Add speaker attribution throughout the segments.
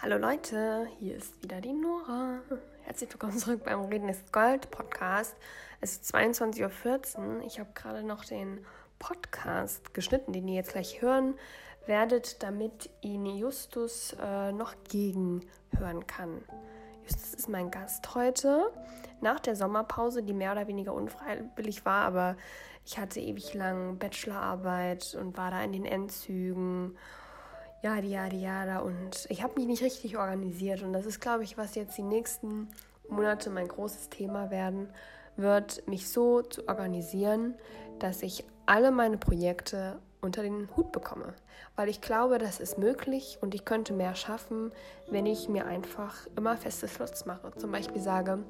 Speaker 1: Hallo Leute, hier ist wieder die Nora. Herzlich willkommen zurück beim Reden ist Gold Podcast. Es ist 22.14 Uhr. Ich habe gerade noch den Podcast geschnitten, den ihr jetzt gleich hören werdet, damit ihn Justus äh, noch gegenhören kann. Justus ist mein Gast heute nach der Sommerpause, die mehr oder weniger unfreiwillig war, aber ich hatte ewig lang Bachelorarbeit und war da in den Endzügen ja, die, ja, die, ja, und ich habe mich nicht richtig organisiert und das ist, glaube ich, was jetzt die nächsten Monate mein großes Thema werden wird, mich so zu organisieren, dass ich alle meine Projekte unter den Hut bekomme. Weil ich glaube, das ist möglich und ich könnte mehr schaffen, wenn ich mir einfach immer feste Slots mache. Zum Beispiel sage,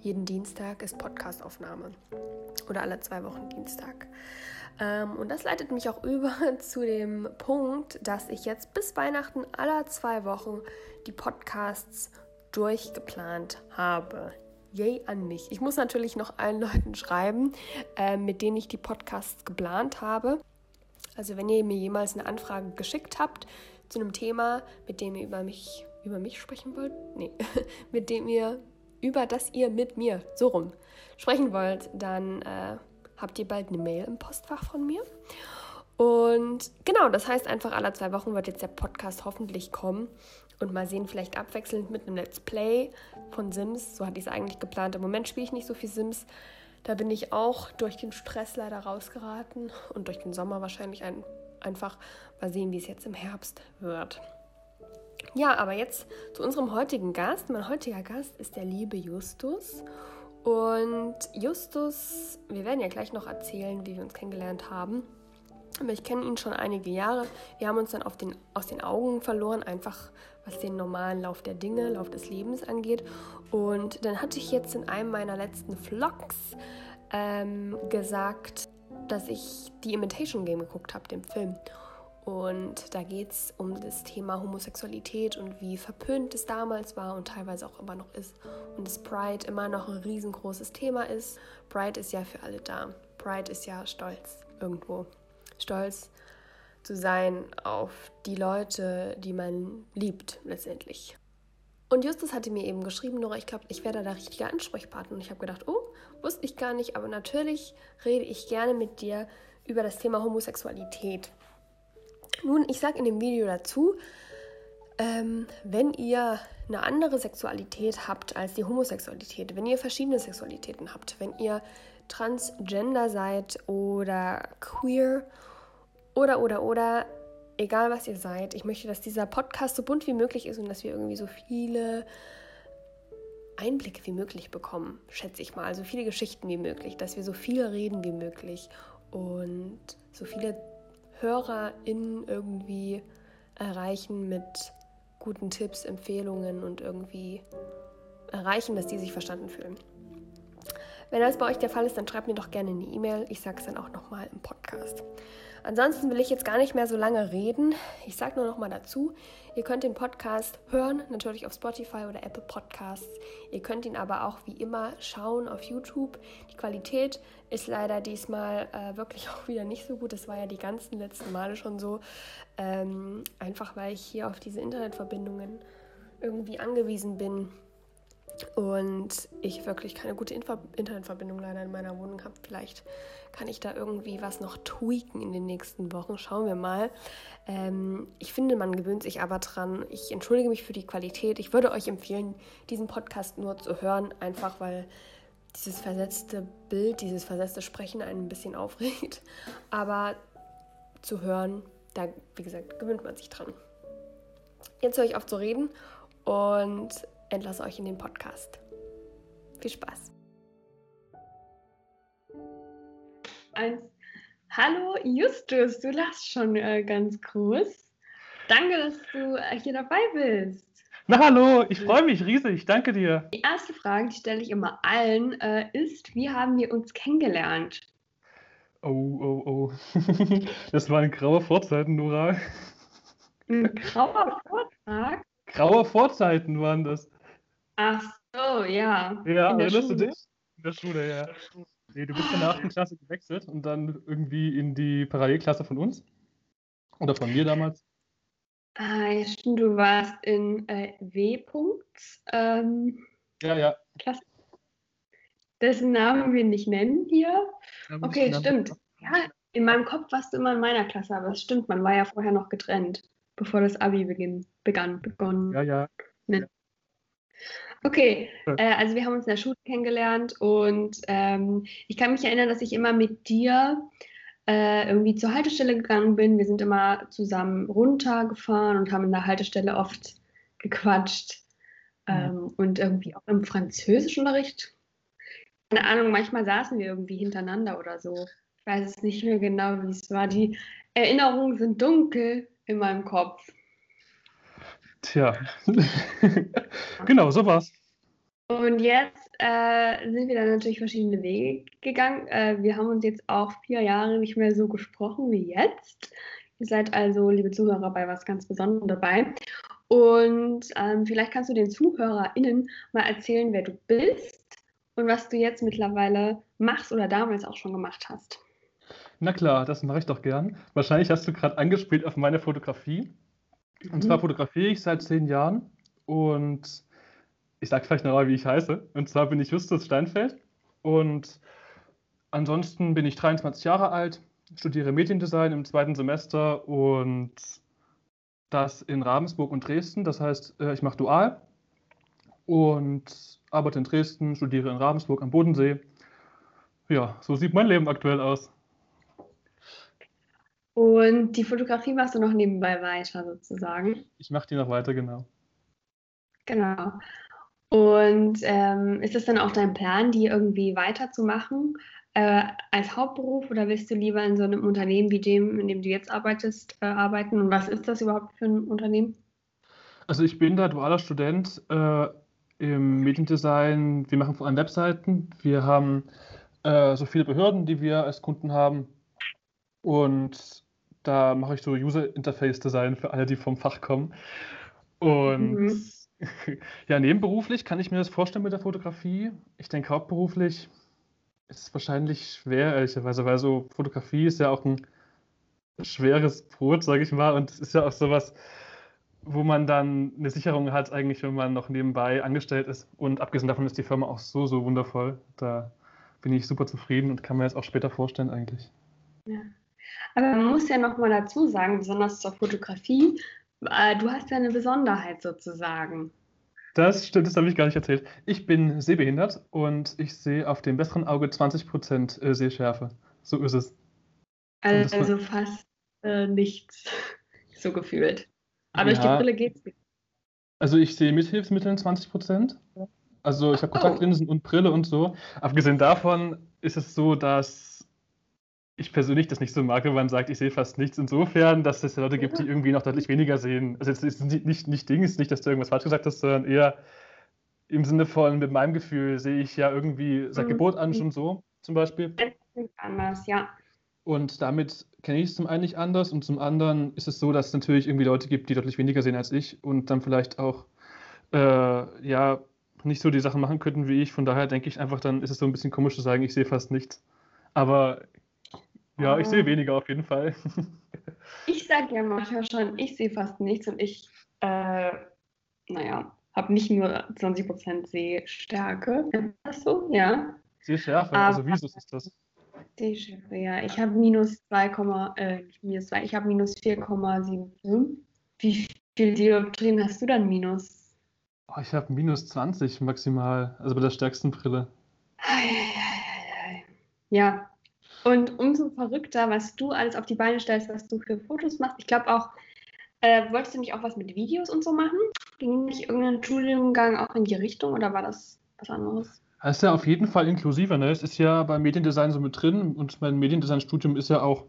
Speaker 1: jeden Dienstag ist Podcastaufnahme oder alle zwei Wochen Dienstag. Ähm, und das leitet mich auch über zu dem Punkt, dass ich jetzt bis Weihnachten aller zwei Wochen die Podcasts durchgeplant habe. Yay an mich. Ich muss natürlich noch allen Leuten schreiben, äh, mit denen ich die Podcasts geplant habe. Also wenn ihr mir jemals eine Anfrage geschickt habt zu einem Thema, mit dem ihr über mich, über mich sprechen wollt, nee, mit dem ihr, über das ihr mit mir, so rum, sprechen wollt, dann äh, habt ihr bald eine Mail im Postfach von mir. Und genau, das heißt einfach, alle zwei Wochen wird jetzt der Podcast hoffentlich kommen und mal sehen, vielleicht abwechselnd mit einem Let's Play von Sims. So hatte ich es eigentlich geplant. Im Moment spiele ich nicht so viel Sims. Da bin ich auch durch den Stress leider rausgeraten und durch den Sommer wahrscheinlich ein, einfach mal sehen, wie es jetzt im Herbst wird. Ja, aber jetzt zu unserem heutigen Gast. Mein heutiger Gast ist der liebe Justus. Und Justus, wir werden ja gleich noch erzählen, wie wir uns kennengelernt haben. Aber ich kenne ihn schon einige Jahre. Wir haben uns dann den, aus den Augen verloren, einfach was den normalen Lauf der Dinge, Lauf des Lebens angeht. Und dann hatte ich jetzt in einem meiner letzten Vlogs ähm, gesagt, dass ich die Imitation Game geguckt habe, den Film. Und da geht es um das Thema Homosexualität und wie verpönt es damals war und teilweise auch immer noch ist. Und dass Pride immer noch ein riesengroßes Thema ist. Pride ist ja für alle da. Pride ist ja stolz irgendwo. Stolz zu sein auf die Leute, die man liebt letztendlich. Und Justus hatte mir eben geschrieben, Nora, ich glaube, ich werde da richtiger Ansprechpartner. Und ich habe gedacht, oh, wusste ich gar nicht, aber natürlich rede ich gerne mit dir über das Thema Homosexualität. Nun, ich sage in dem Video dazu, ähm, wenn ihr eine andere Sexualität habt als die Homosexualität, wenn ihr verschiedene Sexualitäten habt, wenn ihr transgender seid oder queer oder oder oder egal was ihr seid, ich möchte, dass dieser Podcast so bunt wie möglich ist und dass wir irgendwie so viele Einblicke wie möglich bekommen, schätze ich mal, so viele Geschichten wie möglich, dass wir so viel reden wie möglich und so viele HörerInnen irgendwie erreichen mit guten Tipps, Empfehlungen und irgendwie erreichen, dass die sich verstanden fühlen. Wenn das bei euch der Fall ist, dann schreibt mir doch gerne eine E-Mail. Ich sage es dann auch nochmal im Podcast. Ansonsten will ich jetzt gar nicht mehr so lange reden. Ich sage nur noch mal dazu, ihr könnt den Podcast hören, natürlich auf Spotify oder Apple Podcasts. Ihr könnt ihn aber auch wie immer schauen auf YouTube. Die Qualität ist leider diesmal äh, wirklich auch wieder nicht so gut. Das war ja die ganzen letzten Male schon so. Ähm, einfach weil ich hier auf diese Internetverbindungen irgendwie angewiesen bin und ich wirklich keine gute Info Internetverbindung leider in meiner Wohnung habe. Vielleicht kann ich da irgendwie was noch tweaken in den nächsten Wochen. Schauen wir mal. Ähm, ich finde, man gewöhnt sich aber dran. Ich entschuldige mich für die Qualität. Ich würde euch empfehlen, diesen Podcast nur zu hören, einfach weil dieses versetzte Bild, dieses versetzte Sprechen einen ein bisschen aufregt. Aber zu hören, da, wie gesagt, gewöhnt man sich dran. Jetzt höre ich auf zu reden und entlasse euch in den Podcast. Viel Spaß. Eins. Hallo Justus, du lachst schon äh, ganz groß. Danke, dass du äh, hier dabei bist.
Speaker 2: Na hallo, ich freue mich riesig, danke dir.
Speaker 1: Die erste Frage, die stelle ich immer allen, äh, ist, wie haben wir uns kennengelernt?
Speaker 2: Oh, oh, oh. das war ein grauer Vorzeiten, Nora.
Speaker 1: Ein grauer Vortrag?
Speaker 2: Grauer Vorzeiten waren das.
Speaker 1: Ach so, ja.
Speaker 2: Ja, erinnerst du dich? In der Schule, ja. Nee, du bist in der 8. Klasse gewechselt und dann irgendwie in die Parallelklasse von uns. Oder von mir damals.
Speaker 3: Ah, ja, stimmt, du warst in äh, W. Ähm,
Speaker 2: ja, ja.
Speaker 3: Klasse. Dessen Namen wir nicht nennen hier. Okay, stimmt. Ja, in meinem Kopf warst du immer in meiner Klasse, aber es stimmt, man war ja vorher noch getrennt, bevor das Abi beginn, begann. Begonnen.
Speaker 2: Ja, ja.
Speaker 3: Ne. Okay, äh, also wir haben uns in der Schule kennengelernt und ähm, ich kann mich erinnern, dass ich immer mit dir äh, irgendwie zur Haltestelle gegangen bin. Wir sind immer zusammen runtergefahren und haben in der Haltestelle oft gequatscht. Ähm, mhm. Und irgendwie auch im Französischunterricht. Keine Ahnung, manchmal saßen wir irgendwie hintereinander oder so. Ich weiß es nicht mehr genau, wie es war. Die Erinnerungen sind dunkel in meinem Kopf.
Speaker 2: Tja, genau, so war's.
Speaker 3: Und jetzt äh, sind wir dann natürlich verschiedene Wege gegangen. Äh, wir haben uns jetzt auch vier Jahre nicht mehr so gesprochen wie jetzt. Ihr seid also, liebe Zuhörer, bei was ganz Besonderem dabei. Und ähm, vielleicht kannst du den ZuhörerInnen mal erzählen, wer du bist und was du jetzt mittlerweile machst oder damals auch schon gemacht hast.
Speaker 2: Na klar, das mache ich doch gern. Wahrscheinlich hast du gerade angespielt auf meine Fotografie. Und mhm. zwar fotografiere ich seit zehn Jahren und ich sage vielleicht noch mal, wie ich heiße. Und zwar bin ich Justus Steinfeld und ansonsten bin ich 23 Jahre alt, studiere Mediendesign im zweiten Semester und das in Ravensburg und Dresden. Das heißt, äh, ich mache dual und arbeite in Dresden, studiere in Ravensburg am Bodensee. Ja, so sieht mein Leben aktuell aus.
Speaker 3: Und die Fotografie machst du noch nebenbei weiter sozusagen?
Speaker 2: Ich mache die noch weiter, genau.
Speaker 3: Genau. Und ähm, ist es dann auch dein Plan, die irgendwie weiterzumachen äh, als Hauptberuf oder willst du lieber in so einem Unternehmen wie dem, in dem du jetzt arbeitest, äh, arbeiten? Und was ist das überhaupt für ein Unternehmen?
Speaker 2: Also ich bin da dualer Student äh, im Mediendesign. Wir machen vor allem Webseiten. Wir haben äh, so viele Behörden, die wir als Kunden haben. Und da mache ich so User Interface Design für alle, die vom Fach kommen. Und mhm. Ja, nebenberuflich kann ich mir das vorstellen mit der Fotografie. Ich denke, hauptberuflich ist es wahrscheinlich schwer, ehrlicherweise, weil so Fotografie ist ja auch ein schweres Brot, sage ich mal, und es ist ja auch sowas, wo man dann eine Sicherung hat, eigentlich, wenn man noch nebenbei angestellt ist. Und abgesehen davon ist die Firma auch so, so wundervoll. Da bin ich super zufrieden und kann mir das auch später vorstellen, eigentlich.
Speaker 3: Ja. Aber man muss ja noch mal dazu sagen, besonders zur Fotografie, äh, du hast ja eine Besonderheit sozusagen.
Speaker 2: Das stimmt, das habe ich gar nicht erzählt. Ich bin sehbehindert und ich sehe auf dem besseren Auge 20% äh, Sehschärfe. So ist es.
Speaker 3: Also fast äh, nichts, so gefühlt. Aber ja. durch die Brille geht es.
Speaker 2: Also ich sehe mit Hilfsmitteln 20%. Also ich habe oh. Kontaktlinsen oh. und Brille und so. Abgesehen davon ist es so, dass ich persönlich das nicht so mag, wenn man sagt, ich sehe fast nichts. Insofern, dass es Leute gibt, die irgendwie noch deutlich weniger sehen. Also es ist nicht, nicht, nicht Ding, ist nicht, dass du irgendwas falsch gesagt hast, sondern eher im Sinne von, mit meinem Gefühl sehe ich ja irgendwie seit mhm. Geburt an schon so, zum Beispiel.
Speaker 3: Anders, ja.
Speaker 2: Und damit kenne ich es zum einen nicht anders und zum anderen ist es so, dass es natürlich irgendwie Leute gibt, die deutlich weniger sehen als ich und dann vielleicht auch äh, ja nicht so die Sachen machen könnten wie ich. Von daher denke ich einfach, dann ist es so ein bisschen komisch zu sagen, ich sehe fast nichts. Aber ja, ich sehe weniger auf jeden Fall.
Speaker 3: ich sage ja manchmal schon, ich sehe fast nichts und ich, äh, naja, habe nicht nur 20% Sehstärke. Ist das so? Ja.
Speaker 2: Sehschärfe, also wie ist das?
Speaker 3: Sehschärfe, ja. Ich habe minus 2, äh, minus 2, ich habe minus 4,75. Wie viel Dioptrien hast du dann minus?
Speaker 2: Oh, ich habe minus 20 maximal, also bei der stärksten Brille.
Speaker 3: Ja, und umso verrückter, was du alles auf die Beine stellst, was du für Fotos machst. Ich glaube auch, äh, wolltest du nicht auch was mit Videos und so machen? Ging nicht irgendein Studiengang auch in die Richtung oder war das was anderes?
Speaker 2: Das ist ja auf jeden Fall inklusiver. Ne? Es ist ja beim Mediendesign so mit drin und mein Mediendesign-Studium ist ja auch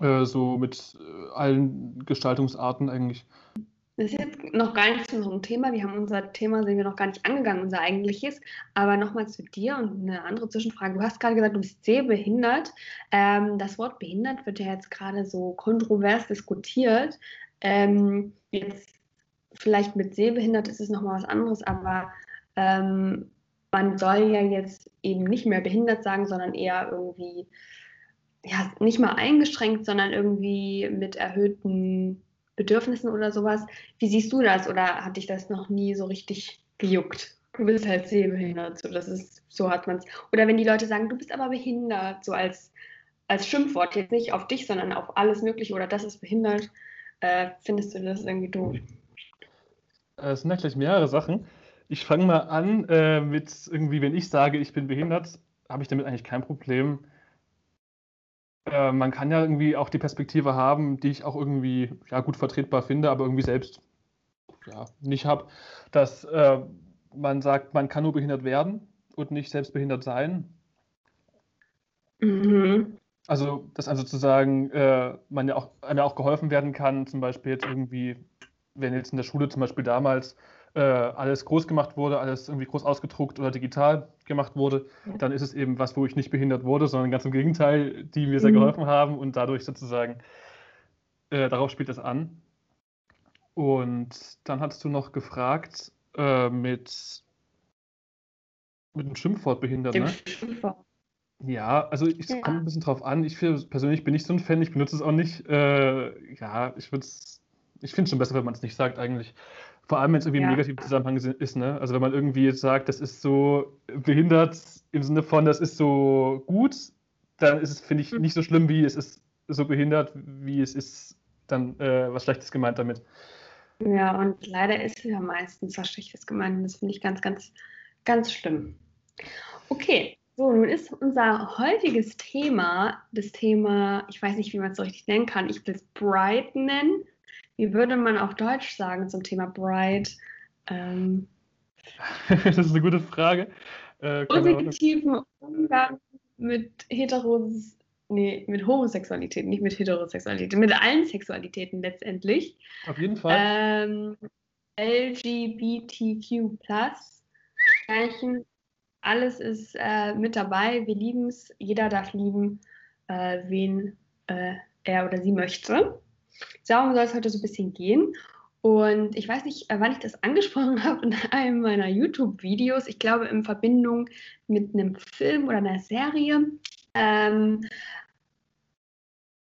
Speaker 2: äh, so mit äh, allen Gestaltungsarten eigentlich.
Speaker 3: Das ist jetzt noch gar nicht zu unserem Thema. Wir haben unser Thema, sind wir noch gar nicht angegangen, unser eigentliches. Aber nochmal zu dir und eine andere Zwischenfrage. Du hast gerade gesagt, du bist sehbehindert. Ähm, das Wort behindert wird ja jetzt gerade so kontrovers diskutiert. Ähm, jetzt vielleicht mit sehbehindert ist es nochmal was anderes, aber ähm, man soll ja jetzt eben nicht mehr behindert sagen, sondern eher irgendwie, ja, nicht mal eingeschränkt, sondern irgendwie mit erhöhten Bedürfnissen oder sowas. Wie siehst du das oder hat dich das noch nie so richtig gejuckt? Du bist halt sehbehindert, so das ist, so hat man es. Oder wenn die Leute sagen, du bist aber behindert, so als, als Schimpfwort, jetzt nicht auf dich, sondern auf alles Mögliche oder das ist behindert, äh, findest du das irgendwie doof?
Speaker 2: Äh, es sind gleich mehrere Sachen. Ich fange mal an äh, mit irgendwie, wenn ich sage, ich bin behindert, habe ich damit eigentlich kein Problem. Äh, man kann ja irgendwie auch die Perspektive haben, die ich auch irgendwie ja, gut vertretbar finde, aber irgendwie selbst ja, nicht habe, dass äh, man sagt, man kann nur behindert werden und nicht selbst behindert sein. Mhm. Also, dass also sozusagen äh, man ja auch, einem ja auch geholfen werden kann, zum Beispiel jetzt irgendwie, wenn jetzt in der Schule zum Beispiel damals äh, alles groß gemacht wurde, alles irgendwie groß ausgedruckt oder digital gemacht wurde, ja. dann ist es eben was, wo ich nicht behindert wurde, sondern ganz im Gegenteil, die mir sehr mhm. geholfen haben und dadurch sozusagen äh, darauf spielt es an. Und dann hattest du noch gefragt äh, mit, mit einem Schimpfwort behindert, Dem ne? Schimpfwort. Ja, also es ja. kommt ein bisschen drauf an. Ich persönlich bin nicht so ein Fan, ich benutze es auch nicht. Äh, ja, ich würde es, ich finde es schon besser, wenn man es nicht sagt eigentlich. Vor allem, wenn es irgendwie ja. im negativen Zusammenhang ist, ne? Also wenn man irgendwie jetzt sagt, das ist so behindert im Sinne von, das ist so gut, dann ist es, finde ich, mhm. nicht so schlimm, wie es ist so behindert, wie es ist dann äh, was Schlechtes gemeint damit.
Speaker 3: Ja, und leider ist ja meistens was Schlechtes gemeint. Und das finde ich ganz, ganz, ganz schlimm. Okay, so, nun ist unser heutiges Thema das Thema, ich weiß nicht, wie man es so richtig nennen kann, ich will es Bright nennen. Wie würde man auf Deutsch sagen zum Thema Bright? Ähm,
Speaker 2: das ist eine gute Frage.
Speaker 3: Äh, positiven Umgang mit Heteros nee, mit Homosexualität, nicht mit Heterosexualität, mit allen Sexualitäten letztendlich.
Speaker 2: Auf jeden Fall.
Speaker 3: Ähm, LGBTQ Zeichen, alles ist äh, mit dabei. Wir lieben es. Jeder darf lieben, äh, wen äh, er oder sie möchte. Darum soll es heute so ein bisschen gehen. Und ich weiß nicht, äh, wann ich das angesprochen habe in einem meiner YouTube-Videos. Ich glaube, in Verbindung mit einem Film oder einer Serie. Ähm,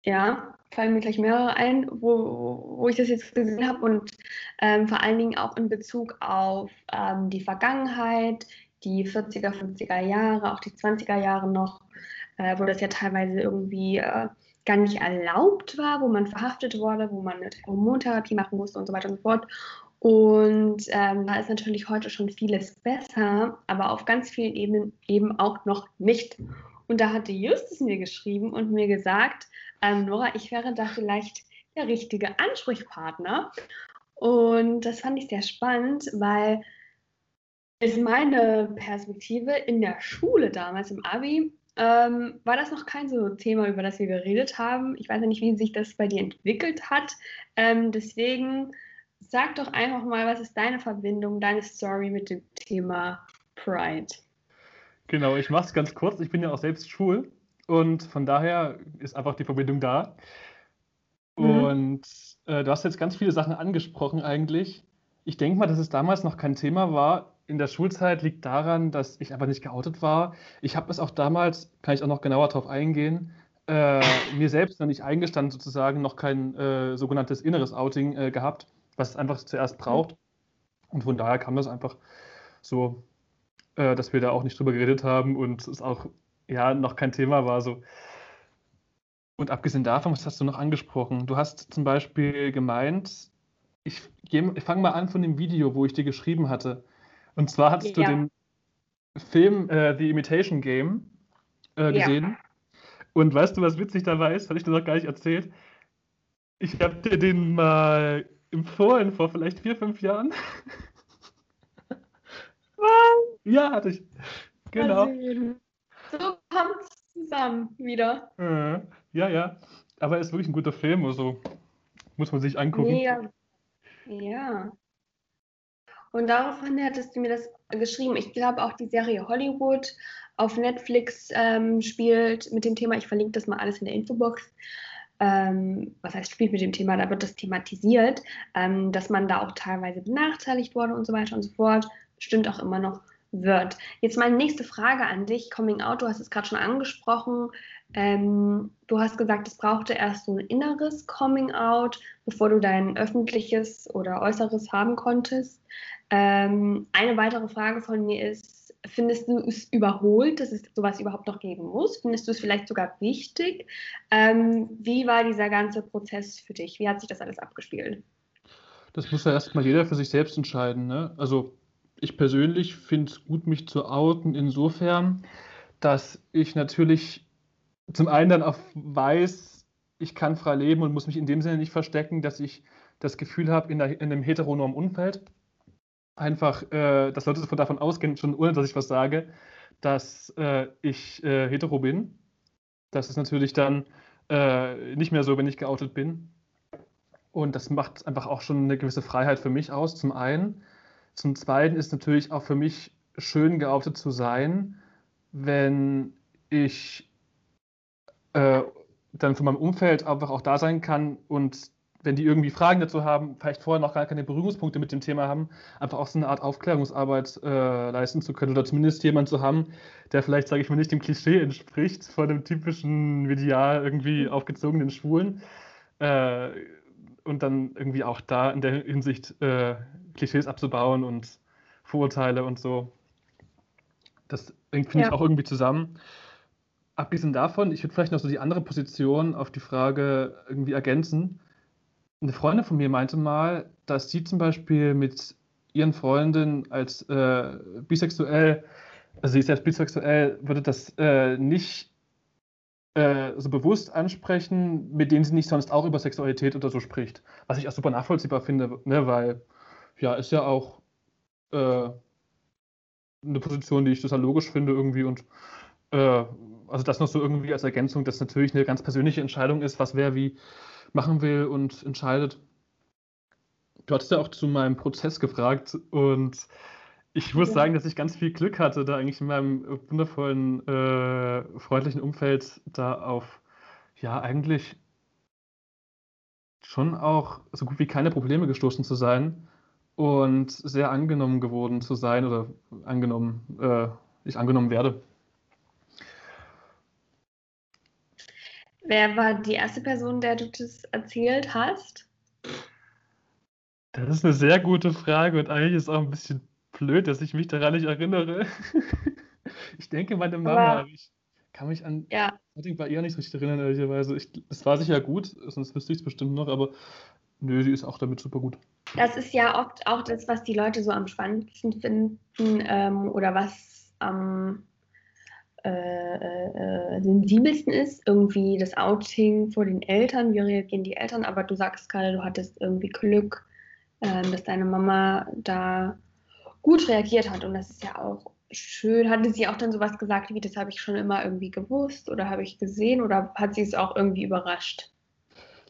Speaker 3: ja, fallen mir gleich mehrere ein, wo, wo ich das jetzt gesehen habe und ähm, vor allen Dingen auch in Bezug auf ähm, die Vergangenheit, die 40er, 50er Jahre, auch die 20er Jahre noch, äh, wo das ja teilweise irgendwie äh, gar nicht erlaubt war, wo man verhaftet wurde, wo man eine Hormontherapie machen musste und so weiter und so fort. Und ähm, da ist natürlich heute schon vieles besser, aber auf ganz vielen Ebenen eben auch noch nicht. Und da hatte Justus mir geschrieben und mir gesagt, ähm, Nora, ich wäre da vielleicht der richtige Ansprechpartner. Und das fand ich sehr spannend, weil ist meine Perspektive in der Schule damals im Abi ähm, war das noch kein so Thema, über das wir geredet haben. Ich weiß ja nicht, wie sich das bei dir entwickelt hat. Ähm, deswegen sag doch einfach mal, was ist deine Verbindung, deine Story mit dem Thema Pride?
Speaker 2: Genau, ich mache es ganz kurz. Ich bin ja auch selbst schwul und von daher ist einfach die Verbindung da. Mhm. Und äh, du hast jetzt ganz viele Sachen angesprochen eigentlich. Ich denke mal, dass es damals noch kein Thema war. In der Schulzeit liegt daran, dass ich einfach nicht geoutet war. Ich habe es auch damals, kann ich auch noch genauer darauf eingehen, äh, mir selbst noch nicht eingestanden, sozusagen noch kein äh, sogenanntes inneres Outing äh, gehabt, was es einfach zuerst braucht. Und von daher kam das einfach so, äh, dass wir da auch nicht drüber geredet haben und es auch ja noch kein Thema war. So. Und abgesehen davon, was hast du noch angesprochen? Du hast zum Beispiel gemeint, ich, ich fange mal an von dem Video, wo ich dir geschrieben hatte. Und zwar hattest ja. du den Film äh, The Imitation Game äh, gesehen. Ja. Und weißt du, was witzig dabei ist? Hatte ich dir noch gar nicht erzählt. Ich habe dir den mal empfohlen vor vielleicht vier, fünf Jahren. Was? Ja, hatte ich. Genau.
Speaker 3: So kommt es zusammen wieder.
Speaker 2: Äh, ja, ja. Aber er ist wirklich ein guter Film, also muss man sich angucken.
Speaker 3: Mega. Ja. Und daraufhin hattest du mir das geschrieben. Ich glaube auch die Serie Hollywood auf Netflix ähm, spielt mit dem Thema. Ich verlinke das mal alles in der Infobox. Ähm, was heißt spielt mit dem Thema? Da wird das thematisiert, ähm, dass man da auch teilweise benachteiligt wurde und so weiter und so fort. Stimmt auch immer noch wird. Jetzt meine nächste Frage an dich, Coming Out, du hast es gerade schon angesprochen. Ähm, du hast gesagt, es brauchte erst so ein inneres Coming-out, bevor du dein öffentliches oder äußeres haben konntest. Ähm, eine weitere Frage von mir ist, findest du es überholt, dass es sowas überhaupt noch geben muss? Findest du es vielleicht sogar wichtig? Ähm, wie war dieser ganze Prozess für dich? Wie hat sich das alles abgespielt?
Speaker 2: Das muss ja erstmal jeder für sich selbst entscheiden. Ne? Also ich persönlich finde es gut, mich zu outen, insofern, dass ich natürlich zum einen dann auch weiß, ich kann frei leben und muss mich in dem Sinne nicht verstecken, dass ich das Gefühl habe, in, in, einem heteronormen Umfeld, einfach, äh, dass Leute davon ausgehen, schon ohne dass ich was sage, dass äh, ich äh, hetero bin. Das ist natürlich dann äh, nicht mehr so, wenn ich geoutet bin. Und das macht einfach auch schon eine gewisse Freiheit für mich aus, zum einen. Zum zweiten ist natürlich auch für mich schön geoutet zu sein, wenn ich äh, dann von meinem Umfeld einfach auch da sein kann und wenn die irgendwie Fragen dazu haben, vielleicht vorher noch gar keine Berührungspunkte mit dem Thema haben, einfach auch so eine Art Aufklärungsarbeit äh, leisten zu können oder zumindest jemanden zu haben, der vielleicht, sage ich mal, nicht dem Klischee entspricht von dem typischen medial irgendwie aufgezogenen Schwulen äh, und dann irgendwie auch da in der Hinsicht äh, Klischees abzubauen und Vorurteile und so. Das finde ja. ich auch irgendwie zusammen abgesehen davon, ich würde vielleicht noch so die andere Position auf die Frage irgendwie ergänzen. Eine Freundin von mir meinte mal, dass sie zum Beispiel mit ihren Freundinnen als äh, bisexuell, also sie ist selbst bisexuell, würde das äh, nicht äh, so bewusst ansprechen, mit denen sie nicht sonst auch über Sexualität oder so spricht. Was ich auch super nachvollziehbar finde, ne, weil ja, ist ja auch äh, eine Position, die ich total logisch finde irgendwie und äh, also das noch so irgendwie als Ergänzung, dass natürlich eine ganz persönliche Entscheidung ist, was wer wie machen will und entscheidet. Du hattest ja auch zu meinem Prozess gefragt und ich muss ja. sagen, dass ich ganz viel Glück hatte, da eigentlich in meinem wundervollen, äh, freundlichen Umfeld da auf, ja, eigentlich schon auch so gut wie keine Probleme gestoßen zu sein und sehr angenommen geworden zu sein oder angenommen, äh, ich angenommen werde.
Speaker 3: Wer war die erste Person, der du das erzählt hast?
Speaker 2: Das ist eine sehr gute Frage und eigentlich ist es auch ein bisschen blöd, dass ich mich daran nicht erinnere. ich denke, meine Mama, aber, ich kann mich an ja. bei ihr nicht richtig erinnern, ehrlicherweise. Es war sicher gut, sonst wüsste ich es bestimmt noch, aber nö, sie ist auch damit super gut.
Speaker 3: Das ist ja oft auch das, was die Leute so am spannendsten finden ähm, oder was am äh, äh, sensibelsten ist, irgendwie das Outing vor den Eltern, wie reagieren die Eltern, aber du sagst gerade, du hattest irgendwie Glück, äh, dass deine Mama da gut reagiert hat und das ist ja auch schön. Hatte sie auch dann sowas gesagt wie, das habe ich schon immer irgendwie gewusst oder habe ich gesehen oder hat sie es auch irgendwie überrascht?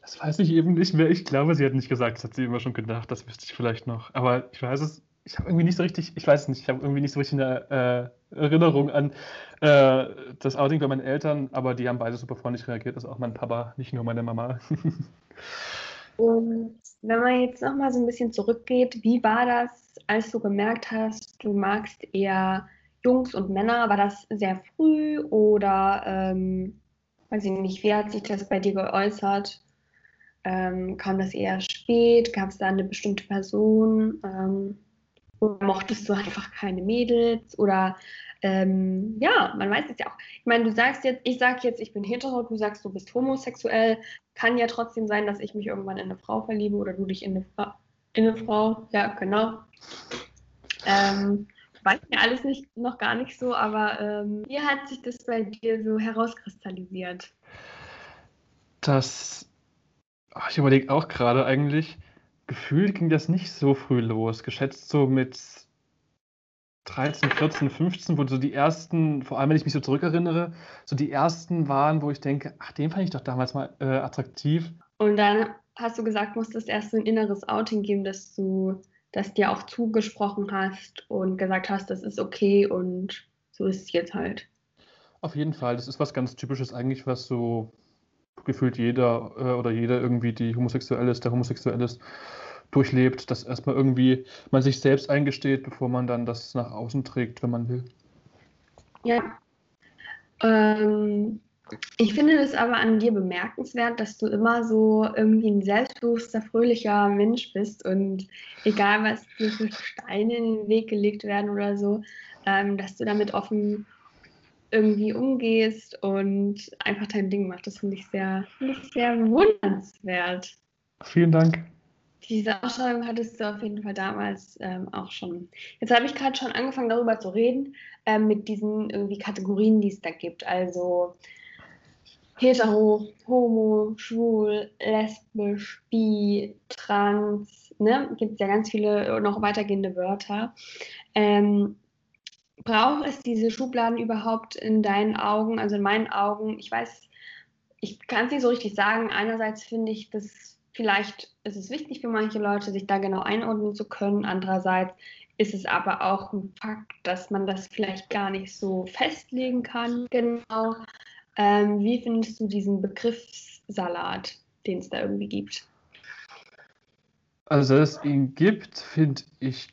Speaker 2: Das weiß ich eben nicht mehr. Ich glaube, sie hat nicht gesagt, das hat sie immer schon gedacht, das wüsste ich vielleicht noch. Aber ich weiß es ich habe irgendwie nicht so richtig, ich weiß nicht, ich habe irgendwie nicht so richtig eine äh, Erinnerung an äh, das Outing bei meinen Eltern, aber die haben beide super freundlich reagiert, also auch mein Papa, nicht nur meine Mama.
Speaker 3: Und wenn man jetzt nochmal so ein bisschen zurückgeht, wie war das, als du gemerkt hast, du magst eher Jungs und Männer? War das sehr früh oder, ähm, weiß ich nicht, wie hat sich das bei dir geäußert? Ähm, kam das eher spät? Gab es da eine bestimmte Person? Ähm, oder mochtest du einfach keine Mädels? Oder ähm, ja, man weiß es ja auch. Ich meine, du sagst jetzt, ich sag jetzt, ich bin hetero, du sagst, du bist homosexuell. Kann ja trotzdem sein, dass ich mich irgendwann in eine Frau verliebe oder du dich in eine, Fra in eine Frau. Ja, genau. Ähm, weiß ja alles nicht, noch gar nicht so, aber ähm, wie hat sich das bei dir so herauskristallisiert?
Speaker 2: Das, ach, ich überlege auch gerade eigentlich, gefühlt ging das nicht so früh los. Geschätzt so mit 13, 14, 15, wo so die ersten, vor allem wenn ich mich so zurückerinnere, so die ersten waren, wo ich denke, ach, den fand ich doch damals mal äh, attraktiv.
Speaker 3: Und dann hast du gesagt, musste es erst so ein inneres Outing geben, dass du das dir auch zugesprochen hast und gesagt hast, das ist okay und so ist es jetzt halt.
Speaker 2: Auf jeden Fall, das ist was ganz Typisches eigentlich, was so gefühlt jeder äh, oder jeder irgendwie, die homosexuell ist, der homosexuell ist, durchlebt, dass erstmal irgendwie man sich selbst eingesteht, bevor man dann das nach außen trägt, wenn man will.
Speaker 3: Ja. Ähm, Ich finde es aber an dir bemerkenswert, dass du immer so irgendwie ein selbstbewusster, fröhlicher Mensch bist und egal, was dir für Steine in den Weg gelegt werden oder so, ähm, dass du damit offen irgendwie umgehst und einfach dein Ding machst. Das finde ich sehr, find ich sehr bewundernswert.
Speaker 2: Vielen Dank.
Speaker 3: Diese Ausschreibung hattest du auf jeden Fall damals ähm, auch schon. Jetzt habe ich gerade schon angefangen, darüber zu reden, ähm, mit diesen irgendwie Kategorien, die es da gibt. Also hetero, homo, schwul, lesbisch, bi, trans, ne? Gibt es ja ganz viele noch weitergehende Wörter. Ähm, braucht es diese Schubladen überhaupt in deinen Augen, also in meinen Augen? Ich weiß, ich kann es nicht so richtig sagen. Einerseits finde ich das Vielleicht ist es wichtig für manche Leute, sich da genau einordnen zu können. Andererseits ist es aber auch ein Fakt, dass man das vielleicht gar nicht so festlegen kann. Genau. Ähm, wie findest du diesen Begriffssalat, den es da irgendwie gibt?
Speaker 2: Also, dass es ihn gibt, finde ich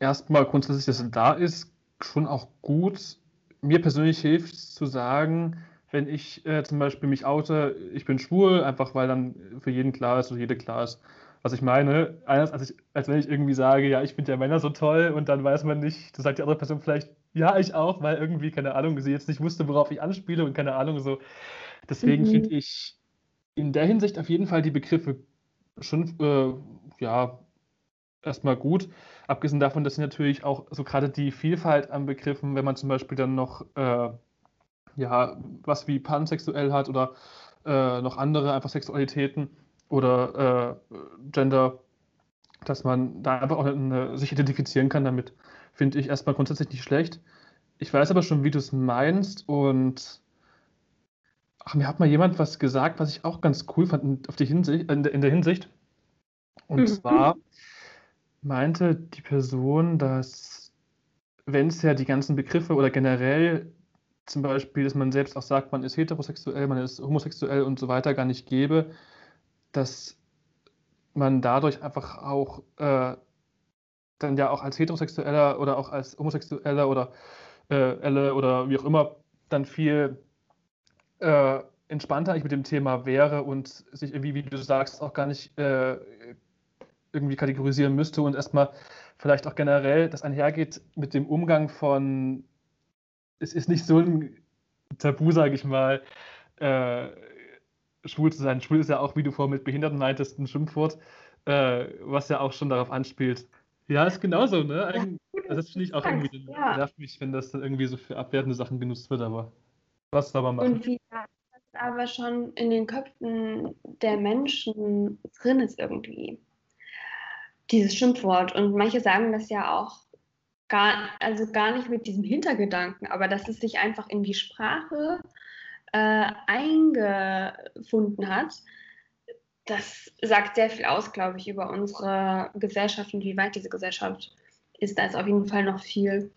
Speaker 2: erstmal grundsätzlich, dass er da ist, schon auch gut. Mir persönlich hilft es zu sagen, wenn ich äh, zum Beispiel mich oute, ich bin schwul, einfach weil dann für jeden klar ist oder jede klar ist, was ich meine. Anders als, ich, als wenn ich irgendwie sage, ja, ich finde ja Männer so toll und dann weiß man nicht, da sagt die andere Person vielleicht, ja, ich auch, weil irgendwie, keine Ahnung, sie jetzt nicht wusste, worauf ich anspiele und keine Ahnung, so. Deswegen mhm. finde ich in der Hinsicht auf jeden Fall die Begriffe schon, äh, ja, erstmal gut. Abgesehen davon, dass sie natürlich auch so gerade die Vielfalt an Begriffen, wenn man zum Beispiel dann noch äh, ja, was wie pansexuell hat oder äh, noch andere einfach Sexualitäten oder äh, Gender, dass man da einfach auch eine, sich identifizieren kann damit, finde ich erstmal grundsätzlich nicht schlecht. Ich weiß aber schon, wie du es meinst und ach, mir hat mal jemand was gesagt, was ich auch ganz cool fand auf die Hinsicht, in, der, in der Hinsicht. Und mhm. zwar meinte die Person, dass wenn es ja die ganzen Begriffe oder generell zum Beispiel, dass man selbst auch sagt, man ist heterosexuell, man ist homosexuell und so weiter gar nicht gäbe, dass man dadurch einfach auch äh, dann ja auch als heterosexueller oder auch als homosexueller oder äh, Elle oder wie auch immer dann viel äh, entspannter ich mit dem Thema wäre und sich irgendwie, wie du sagst, auch gar nicht äh, irgendwie kategorisieren müsste und erstmal vielleicht auch generell das einhergeht mit dem Umgang von es ist nicht so ein Tabu, sage ich mal, äh, schwul zu sein. Schwul ist ja auch, wie du vorhin mit Behinderten meintest, ein Schimpfwort, äh, was ja auch schon darauf anspielt. Ja, ist genauso, ne? Ein, also das finde ich auch irgendwie, ja. nervt mich, wenn das dann irgendwie so für abwertende Sachen genutzt wird, aber was soll man machen?
Speaker 3: Und wie das aber schon in den Köpfen der Menschen drin ist irgendwie. Dieses Schimpfwort. Und manche sagen das ja auch gar, also gar nicht mit diesem Hintergedanken, aber dass es sich einfach in die Sprache äh, eingefunden hat, das sagt sehr viel aus, glaube ich, über unsere Gesellschaft und wie weit diese Gesellschaft ist. Da ist auf jeden Fall noch viel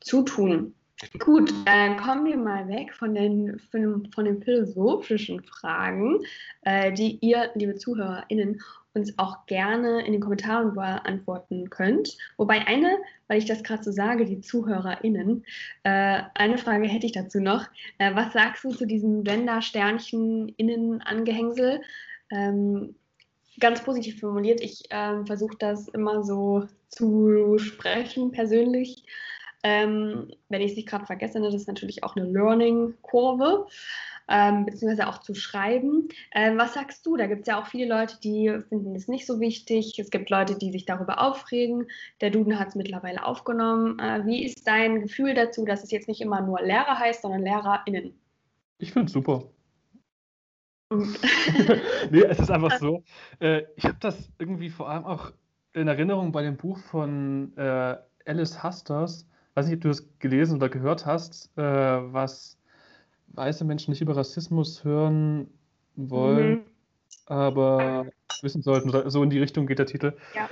Speaker 3: zu tun. Gut, dann kommen wir mal weg von den, von, den philosophischen Fragen, äh, die ihr, liebe ZuhörerInnen, uns auch gerne in den Kommentaren beantworten könnt. Wobei eine, weil ich das gerade so sage, die ZuhörerInnen, äh, eine Frage hätte ich dazu noch. Äh, was sagst du zu diesem Gender-Sternchen-Innen-Angehängsel? Ähm, ganz positiv formuliert, ich ähm, versuche das immer so zu sprechen persönlich. Ähm, wenn ich es nicht gerade vergesse, ne, das ist natürlich auch eine Learning-Kurve ähm, beziehungsweise auch zu schreiben. Ähm, was sagst du? Da gibt es ja auch viele Leute, die finden es nicht so wichtig. Es gibt Leute, die sich darüber aufregen. Der Duden hat es mittlerweile aufgenommen. Äh, wie ist dein Gefühl dazu, dass es jetzt nicht immer nur Lehrer heißt, sondern LehrerInnen?
Speaker 2: Ich finde es super. nee, es ist einfach so. Äh, ich habe das irgendwie vor allem auch in Erinnerung bei dem Buch von äh, Alice Hasters. Weiß nicht, ob du das gelesen oder gehört hast, äh, was weiße Menschen nicht über Rassismus hören wollen, mhm. aber wissen sollten. So in die Richtung geht der Titel. Ja.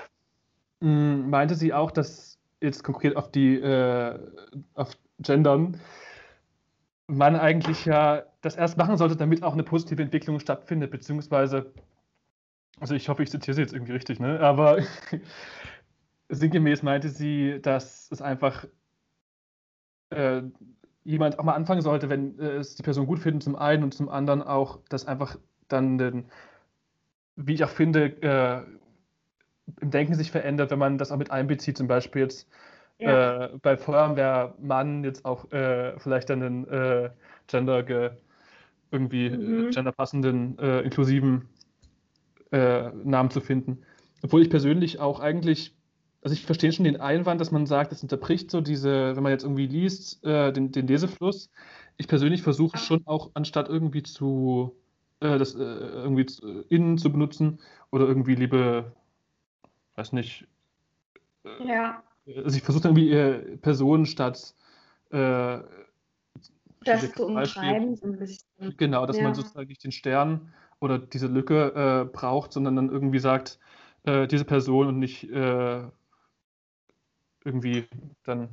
Speaker 2: Mm, meinte sie auch, dass jetzt konkret auf die äh, auf Gendern man eigentlich ja das erst machen sollte, damit auch eine positive Entwicklung stattfindet, beziehungsweise, also ich hoffe, ich zitiere sie jetzt irgendwie richtig, ne? aber sinngemäß meinte sie, dass es einfach äh, jemand auch mal anfangen sollte, wenn äh, es die Person gut findet, zum einen und zum anderen auch, dass einfach dann, den, wie ich auch finde, äh, im Denken sich verändert, wenn man das auch mit einbezieht, zum Beispiel jetzt ja. äh, bei Feuerwehrmann jetzt auch äh, vielleicht dann einen äh, Gender irgendwie mhm. genderpassenden, äh, inklusiven äh, Namen zu finden. Obwohl ich persönlich auch eigentlich, also ich verstehe schon den Einwand, dass man sagt, das unterbricht so diese, wenn man jetzt irgendwie liest, äh, den, den, Lesefluss. Ich persönlich versuche schon auch, anstatt irgendwie zu das irgendwie innen zu benutzen oder irgendwie liebe weiß nicht.
Speaker 3: Äh, ja.
Speaker 2: Also ich versuche irgendwie äh, Personen statt äh,
Speaker 3: das zu umschreiben, so ein bisschen.
Speaker 2: Genau, dass ja. man sozusagen nicht den Stern oder diese Lücke äh, braucht, sondern dann irgendwie sagt, äh, diese Person und nicht äh, irgendwie dann.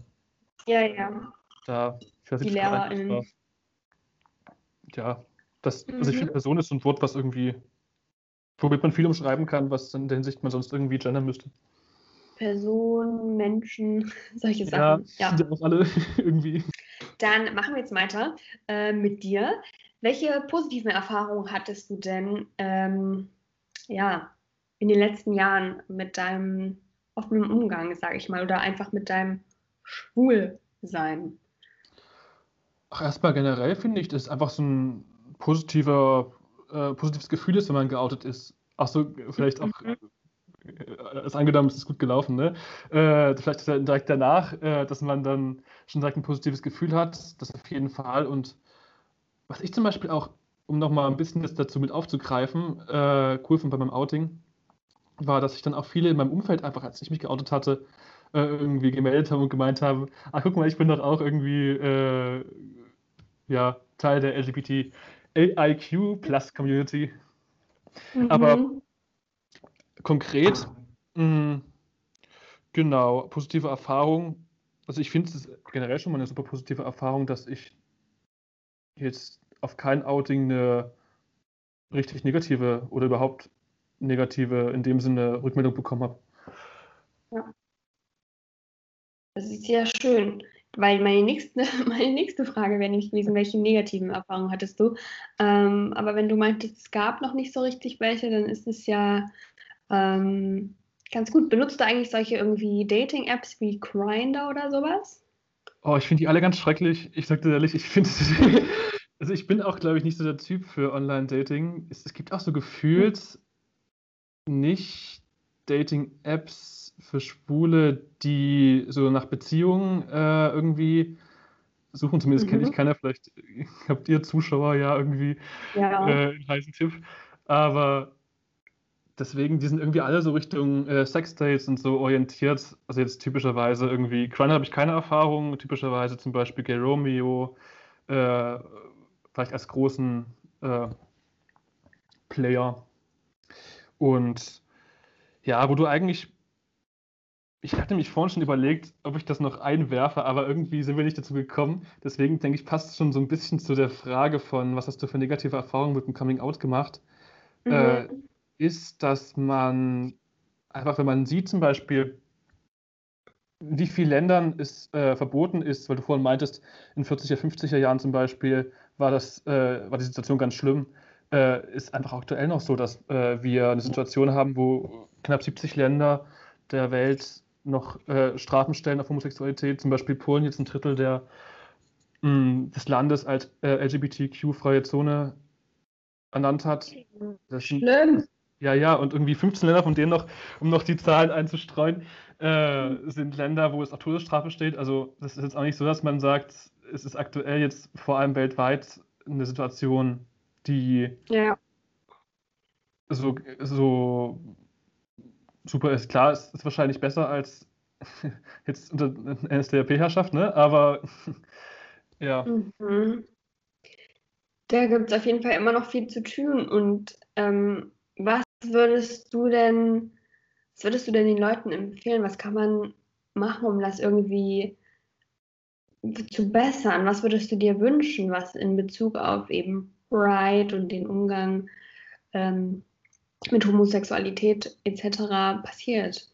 Speaker 3: Ja, ja.
Speaker 2: Da,
Speaker 3: die Lehrerin.
Speaker 2: Ja, das, also ich finde, mhm. Person ist so ein Wort, was irgendwie womit man viel umschreiben kann, was in der Hinsicht man sonst irgendwie gendern müsste.
Speaker 3: Personen, Menschen, solche Sachen.
Speaker 2: Ja, ja auch alle irgendwie.
Speaker 3: Dann machen wir jetzt weiter äh, mit dir. Welche positiven Erfahrungen hattest du denn ähm, ja, in den letzten Jahren mit deinem offenen Umgang, sage ich mal, oder einfach mit deinem Schwulsein?
Speaker 2: Ach, erstmal generell finde ich, das ist einfach so ein positiver äh, positives Gefühl ist, wenn man geoutet ist. Ach so, vielleicht auch, mhm. äh, ist angenommen, es ist gut gelaufen, ne? Äh, vielleicht direkt danach, äh, dass man dann schon direkt ein positives Gefühl hat, das auf jeden Fall. Und was ich zum Beispiel auch, um nochmal ein bisschen das dazu mit aufzugreifen, äh, cool fand bei meinem Outing, war, dass ich dann auch viele in meinem Umfeld einfach, als ich mich geoutet hatte, äh, irgendwie gemeldet haben und gemeint haben, ach guck mal, ich bin doch auch irgendwie ja, Teil der LGBT AIQ Plus Community. Mhm. Aber konkret, mh, mm, genau, positive Erfahrung. Also ich finde es generell schon mal eine super positive Erfahrung, dass ich jetzt auf kein Outing eine richtig negative oder überhaupt negative in dem Sinne Rückmeldung bekommen habe.
Speaker 3: Ja. Das ist sehr schön. Weil meine nächste, meine nächste Frage wäre nämlich gewesen, welche negativen Erfahrungen hattest du? Ähm, aber wenn du meintest, es gab noch nicht so richtig welche, dann ist es ja ähm, ganz gut. Benutzt du eigentlich solche irgendwie Dating-Apps wie Grindr oder sowas?
Speaker 2: Oh, ich finde die alle ganz schrecklich. Ich sagte ehrlich, ich finde also ich bin auch, glaube ich, nicht so der Typ für Online-Dating. Es, es, gibt auch so gefühlt nicht Dating-Apps, für Schwule, die so nach Beziehungen äh, irgendwie suchen. Zumindest mhm. kenne ich keiner. Vielleicht habt ihr Zuschauer ja irgendwie ja. Äh, einen heißen Tipp. Aber deswegen, die sind irgendwie alle so Richtung äh, Sexdates und so orientiert. Also jetzt typischerweise irgendwie, Crunner habe ich keine Erfahrung, typischerweise zum Beispiel Gay Romeo, äh, vielleicht als großen äh, Player. Und ja, wo du eigentlich ich hatte mich vorhin schon überlegt, ob ich das noch einwerfe, aber irgendwie sind wir nicht dazu gekommen. Deswegen denke ich, passt es schon so ein bisschen zu der Frage von, was hast du für negative Erfahrungen mit dem Coming Out gemacht? Mhm. Äh, ist, dass man einfach, wenn man sieht zum Beispiel, wie vielen Ländern es äh, verboten ist, weil du vorhin meintest, in 40er, 50er Jahren zum Beispiel war, das, äh, war die Situation ganz schlimm, äh, ist einfach aktuell noch so, dass äh, wir eine Situation haben, wo knapp 70 Länder der Welt noch äh, Strafen stellen auf Homosexualität. Zum Beispiel Polen jetzt ein Drittel der, mh, mm, des Landes als äh, LGBTQ-freie Zone ernannt hat.
Speaker 3: Das sind, Schlimm.
Speaker 2: Ja, ja, und irgendwie 15 Länder von denen noch, um noch die Zahlen einzustreuen, äh, sind Länder, wo es auch Todesstrafe steht. Also das ist jetzt auch nicht so, dass man sagt, es ist aktuell jetzt vor allem weltweit eine Situation, die
Speaker 3: ja.
Speaker 2: so, so super ist. Klar, es ist wahrscheinlich besser als jetzt unter NSDAP-Herrschaft, ne? Aber ja. Mhm.
Speaker 3: Da gibt es auf jeden Fall immer noch viel zu tun. Und ähm, was würdest du denn, was würdest du denn den Leuten empfehlen? Was kann man machen, um das irgendwie zu bessern? Was würdest du dir wünschen, was in Bezug auf eben Pride und den Umgang ähm, mit Homosexualität etc. passiert?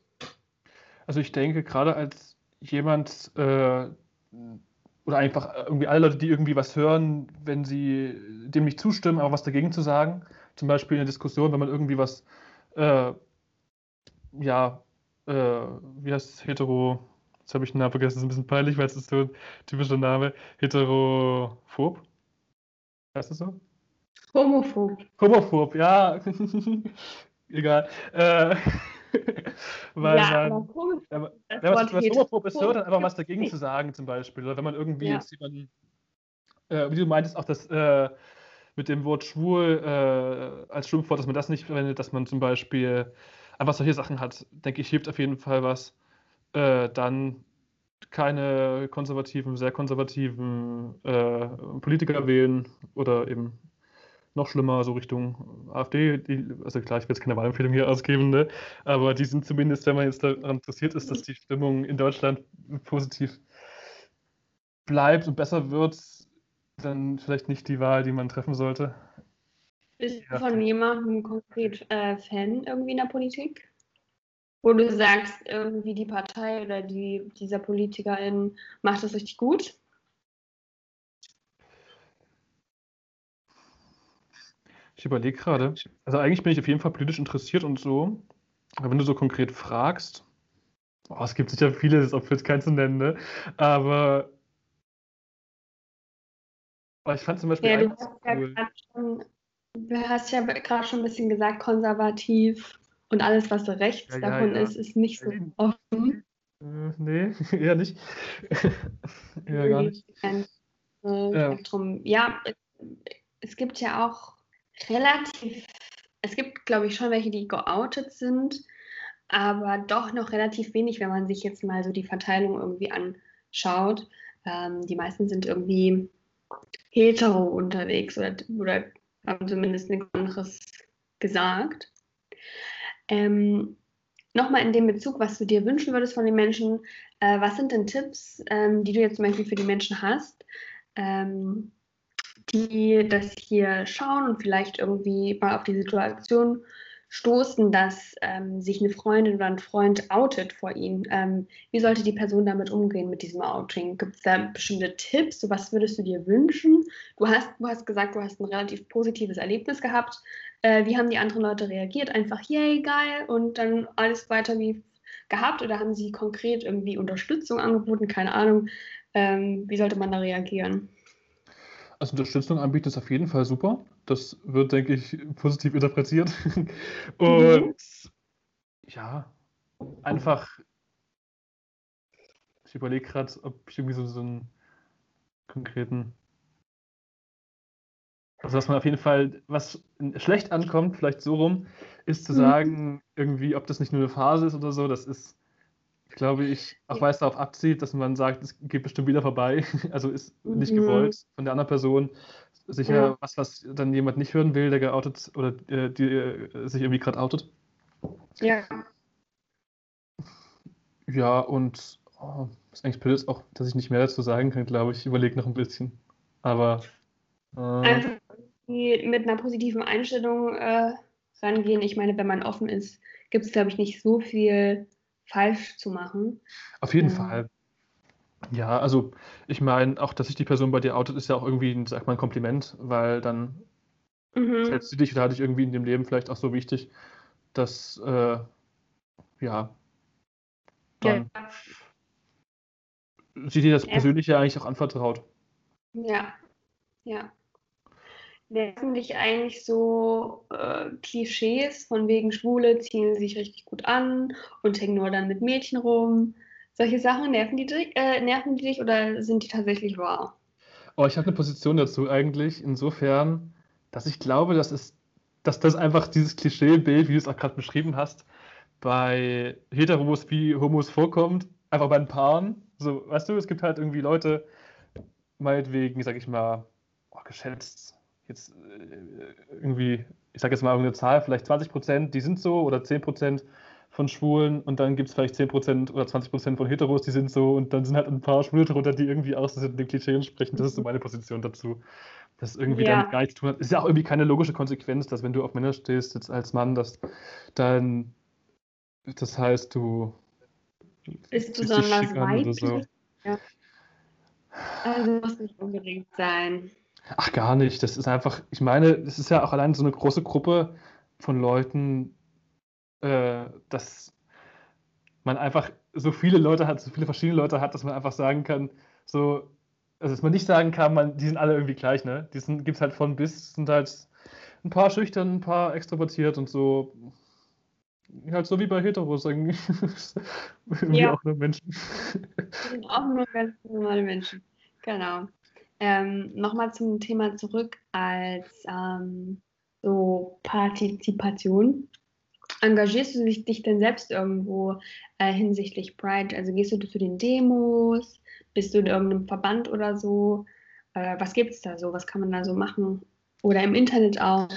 Speaker 2: Also ich denke, gerade als jemand äh, oder einfach irgendwie alle Leute, die irgendwie was hören, wenn sie dem nicht zustimmen, aber was dagegen zu sagen. Zum Beispiel in der Diskussion, wenn man irgendwie was, äh, ja, äh, wie heißt es, hetero, jetzt habe ich den Namen vergessen, das ist ein bisschen peinlich, weil es ist so ein typischer Name, heterophob. Heißt das so?
Speaker 3: Homophob.
Speaker 2: Homophob, ja. Egal. Äh, weil
Speaker 3: Ja,
Speaker 2: man,
Speaker 3: aber
Speaker 2: wenn man, wenn man was homophob ist, hört, dann einfach was dagegen zu sagen, zum Beispiel. Oder wenn man irgendwie
Speaker 3: Ja.
Speaker 2: jetzt jemanden, äh, wie du meintest, auch das äh, mit dem Wort schwul äh, als Schimpfwort, dass man das nicht verwendet, dass man zum Beispiel einfach solche Sachen hat, denke ich, hilft auf jeden Fall was. Äh, dann keine konservativen, sehr konservativen äh, Politiker wählen oder eben noch schlimmer, so Richtung AfD. Die, also klar, ich will jetzt keine Wahlempfehlung hier ausgeben, ne? aber die sind zumindest, wenn man jetzt daran interessiert ist, dass die Stimmung in Deutschland positiv bleibt und besser wird, dann vielleicht nicht die Wahl, die man treffen sollte.
Speaker 3: Bist du
Speaker 2: Ja.
Speaker 3: von jemandem konkret äh, Fan irgendwie in der Politik? Wo du sagst, irgendwie die Partei oder die, dieser Politikerin macht das richtig gut?
Speaker 2: Ich überlege gerade. Also eigentlich bin ich auf jeden Fall politisch interessiert und so. Aber wenn du so konkret fragst, oh, es gibt sicher viele, das ist auch jetzt keinen zu nennen, ne? Aber, aber ich fand zum Beispiel
Speaker 3: Ja, du hast ja
Speaker 2: cool.
Speaker 3: gerade schon, du hast ja gerade schon ein bisschen gesagt, konservativ und alles, was rechts
Speaker 2: Ja, ja,
Speaker 3: davon
Speaker 2: ja.
Speaker 3: ist, ist nicht so
Speaker 2: Ja,
Speaker 3: offen.
Speaker 2: Äh, nee, eher nicht. ja, gar nicht.
Speaker 3: Äh,
Speaker 2: Ja.
Speaker 3: Ja, es gibt ja auch relativ, es gibt, glaube ich, schon welche, die geoutet sind, aber doch noch relativ wenig, wenn man sich jetzt mal so die Verteilung irgendwie anschaut. Ähm, die meisten sind irgendwie hetero unterwegs oder, oder haben zumindest nichts anderes gesagt. Ähm, Nochmal in dem Bezug, was du dir wünschen würdest von den Menschen, äh, was sind denn Tipps, ähm, die du jetzt zum Beispiel für die Menschen hast, ähm, die das hier schauen und vielleicht irgendwie mal auf die Situation stoßen, dass ähm, sich eine Freundin oder ein Freund outet vor ihnen? Ähm, wie sollte die Person damit umgehen mit diesem Outing? Gibt es da bestimmte Tipps? So, was würdest du dir wünschen? Du hast, du hast gesagt, du hast ein relativ positives Erlebnis gehabt. Äh, wie haben die anderen Leute reagiert? Einfach, yay, geil, und dann alles weiter wie gehabt? Oder haben sie konkret irgendwie Unterstützung angeboten? Keine Ahnung. Ähm, wie sollte man da reagieren?
Speaker 2: Also Unterstützung anbieten ist auf jeden Fall super. Das wird, denke ich, positiv interpretiert. Und ja, einfach, ich überlege gerade, ob ich irgendwie so, so einen konkreten, also dass man auf jeden Fall, was schlecht ankommt, vielleicht so rum, ist zu
Speaker 3: Mhm.
Speaker 2: sagen, irgendwie, ob das nicht nur eine Phase ist oder so, das ist, glaube ich, auch weil es darauf abzielt, dass man sagt, es geht bestimmt wieder vorbei. Also ist nicht
Speaker 3: Mhm.
Speaker 2: gewollt von der anderen Person. Sicher
Speaker 3: Ja.
Speaker 2: was, was dann jemand nicht hören will, der geoutet oder äh, die äh, sich irgendwie gerade outet.
Speaker 3: Ja.
Speaker 2: Ja, und oh, ist eigentlich blöd, auch, dass ich nicht mehr dazu sagen kann, glaube ich. Ich überlege noch ein bisschen. Aber äh,
Speaker 3: Einfach irgendwie mit einer positiven Einstellung äh, rangehen. Ich meine, wenn man offen ist, gibt es, glaube ich, nicht so viel falsch zu machen.
Speaker 2: auf jeden
Speaker 3: Ja.
Speaker 2: Fall. Ja, also ich meine, auch dass sich die Person bei dir outet, ist ja auch irgendwie, ein, sag mal, ein Kompliment, weil dann
Speaker 3: Mhm.
Speaker 2: hältst du dich oder dich irgendwie in dem Leben vielleicht auch so wichtig, dass äh, ja, dann
Speaker 3: Ja.
Speaker 2: sie dir das
Speaker 3: Ja.
Speaker 2: Persönliche eigentlich auch anvertraut.
Speaker 3: Ja, ja. Nerven dich eigentlich so äh, Klischees von wegen Schwule ziehen sich richtig gut an und hängen nur dann mit Mädchen rum? Solche Sachen nerven die, dich- äh, nerven die dich oder sind die tatsächlich wahr?
Speaker 2: Aber ich habe eine Position dazu eigentlich, insofern, dass ich glaube, dass es, dass das einfach dieses Klischeebild, wie du es auch gerade beschrieben hast, bei Heteros wie Homos vorkommt, einfach bei den Paaren. So, weißt du, es gibt halt irgendwie Leute, meinetwegen, sag ich mal, oh, geschätzt, jetzt äh, irgendwie, ich sag jetzt mal irgendeine Zahl, vielleicht 20 Prozent, die sind so, oder 10 Prozent von Schwulen und dann gibt es vielleicht 10 Prozent oder 20 Prozent von Heteros, die sind so und dann sind halt ein paar Schwule drunter, die irgendwie auch so dem Klischee entsprechen. Das ist so meine Position dazu. Das irgendwie
Speaker 3: Ja.
Speaker 2: damit gar nichts zu tun hat. Ist ja auch irgendwie keine logische Konsequenz, dass wenn du auf Männer stehst, jetzt als Mann, dass dann, das heißt, du dich
Speaker 3: besonders
Speaker 2: oder so.
Speaker 3: weiblich? Ja. Also muss nicht unbedingt sein.
Speaker 2: Ach, gar nicht. Das ist einfach, ich meine, es ist ja auch allein so eine große Gruppe von Leuten, äh, dass man einfach so viele Leute hat, so viele verschiedene Leute hat, dass man einfach sagen kann, so, also dass man nicht sagen kann, man, die sind alle irgendwie gleich, ne? Die gibt es halt von bis, sind halt ein paar schüchtern, ein paar extrovertiert und so. Halt so wie bei Heteros irgendwie. irgendwie
Speaker 3: Ja.
Speaker 2: auch nur Menschen.
Speaker 3: Auch nur ganz normale Menschen. Genau. Ähm, Nochmal zum Thema zurück als ähm, so Partizipation. Engagierst du dich, denn selbst irgendwo äh, hinsichtlich Pride? Also gehst du zu den Demos? Bist du in irgendeinem Verband oder so? Äh, was gibt es da so? Was kann man da so machen? Oder im Internet auch?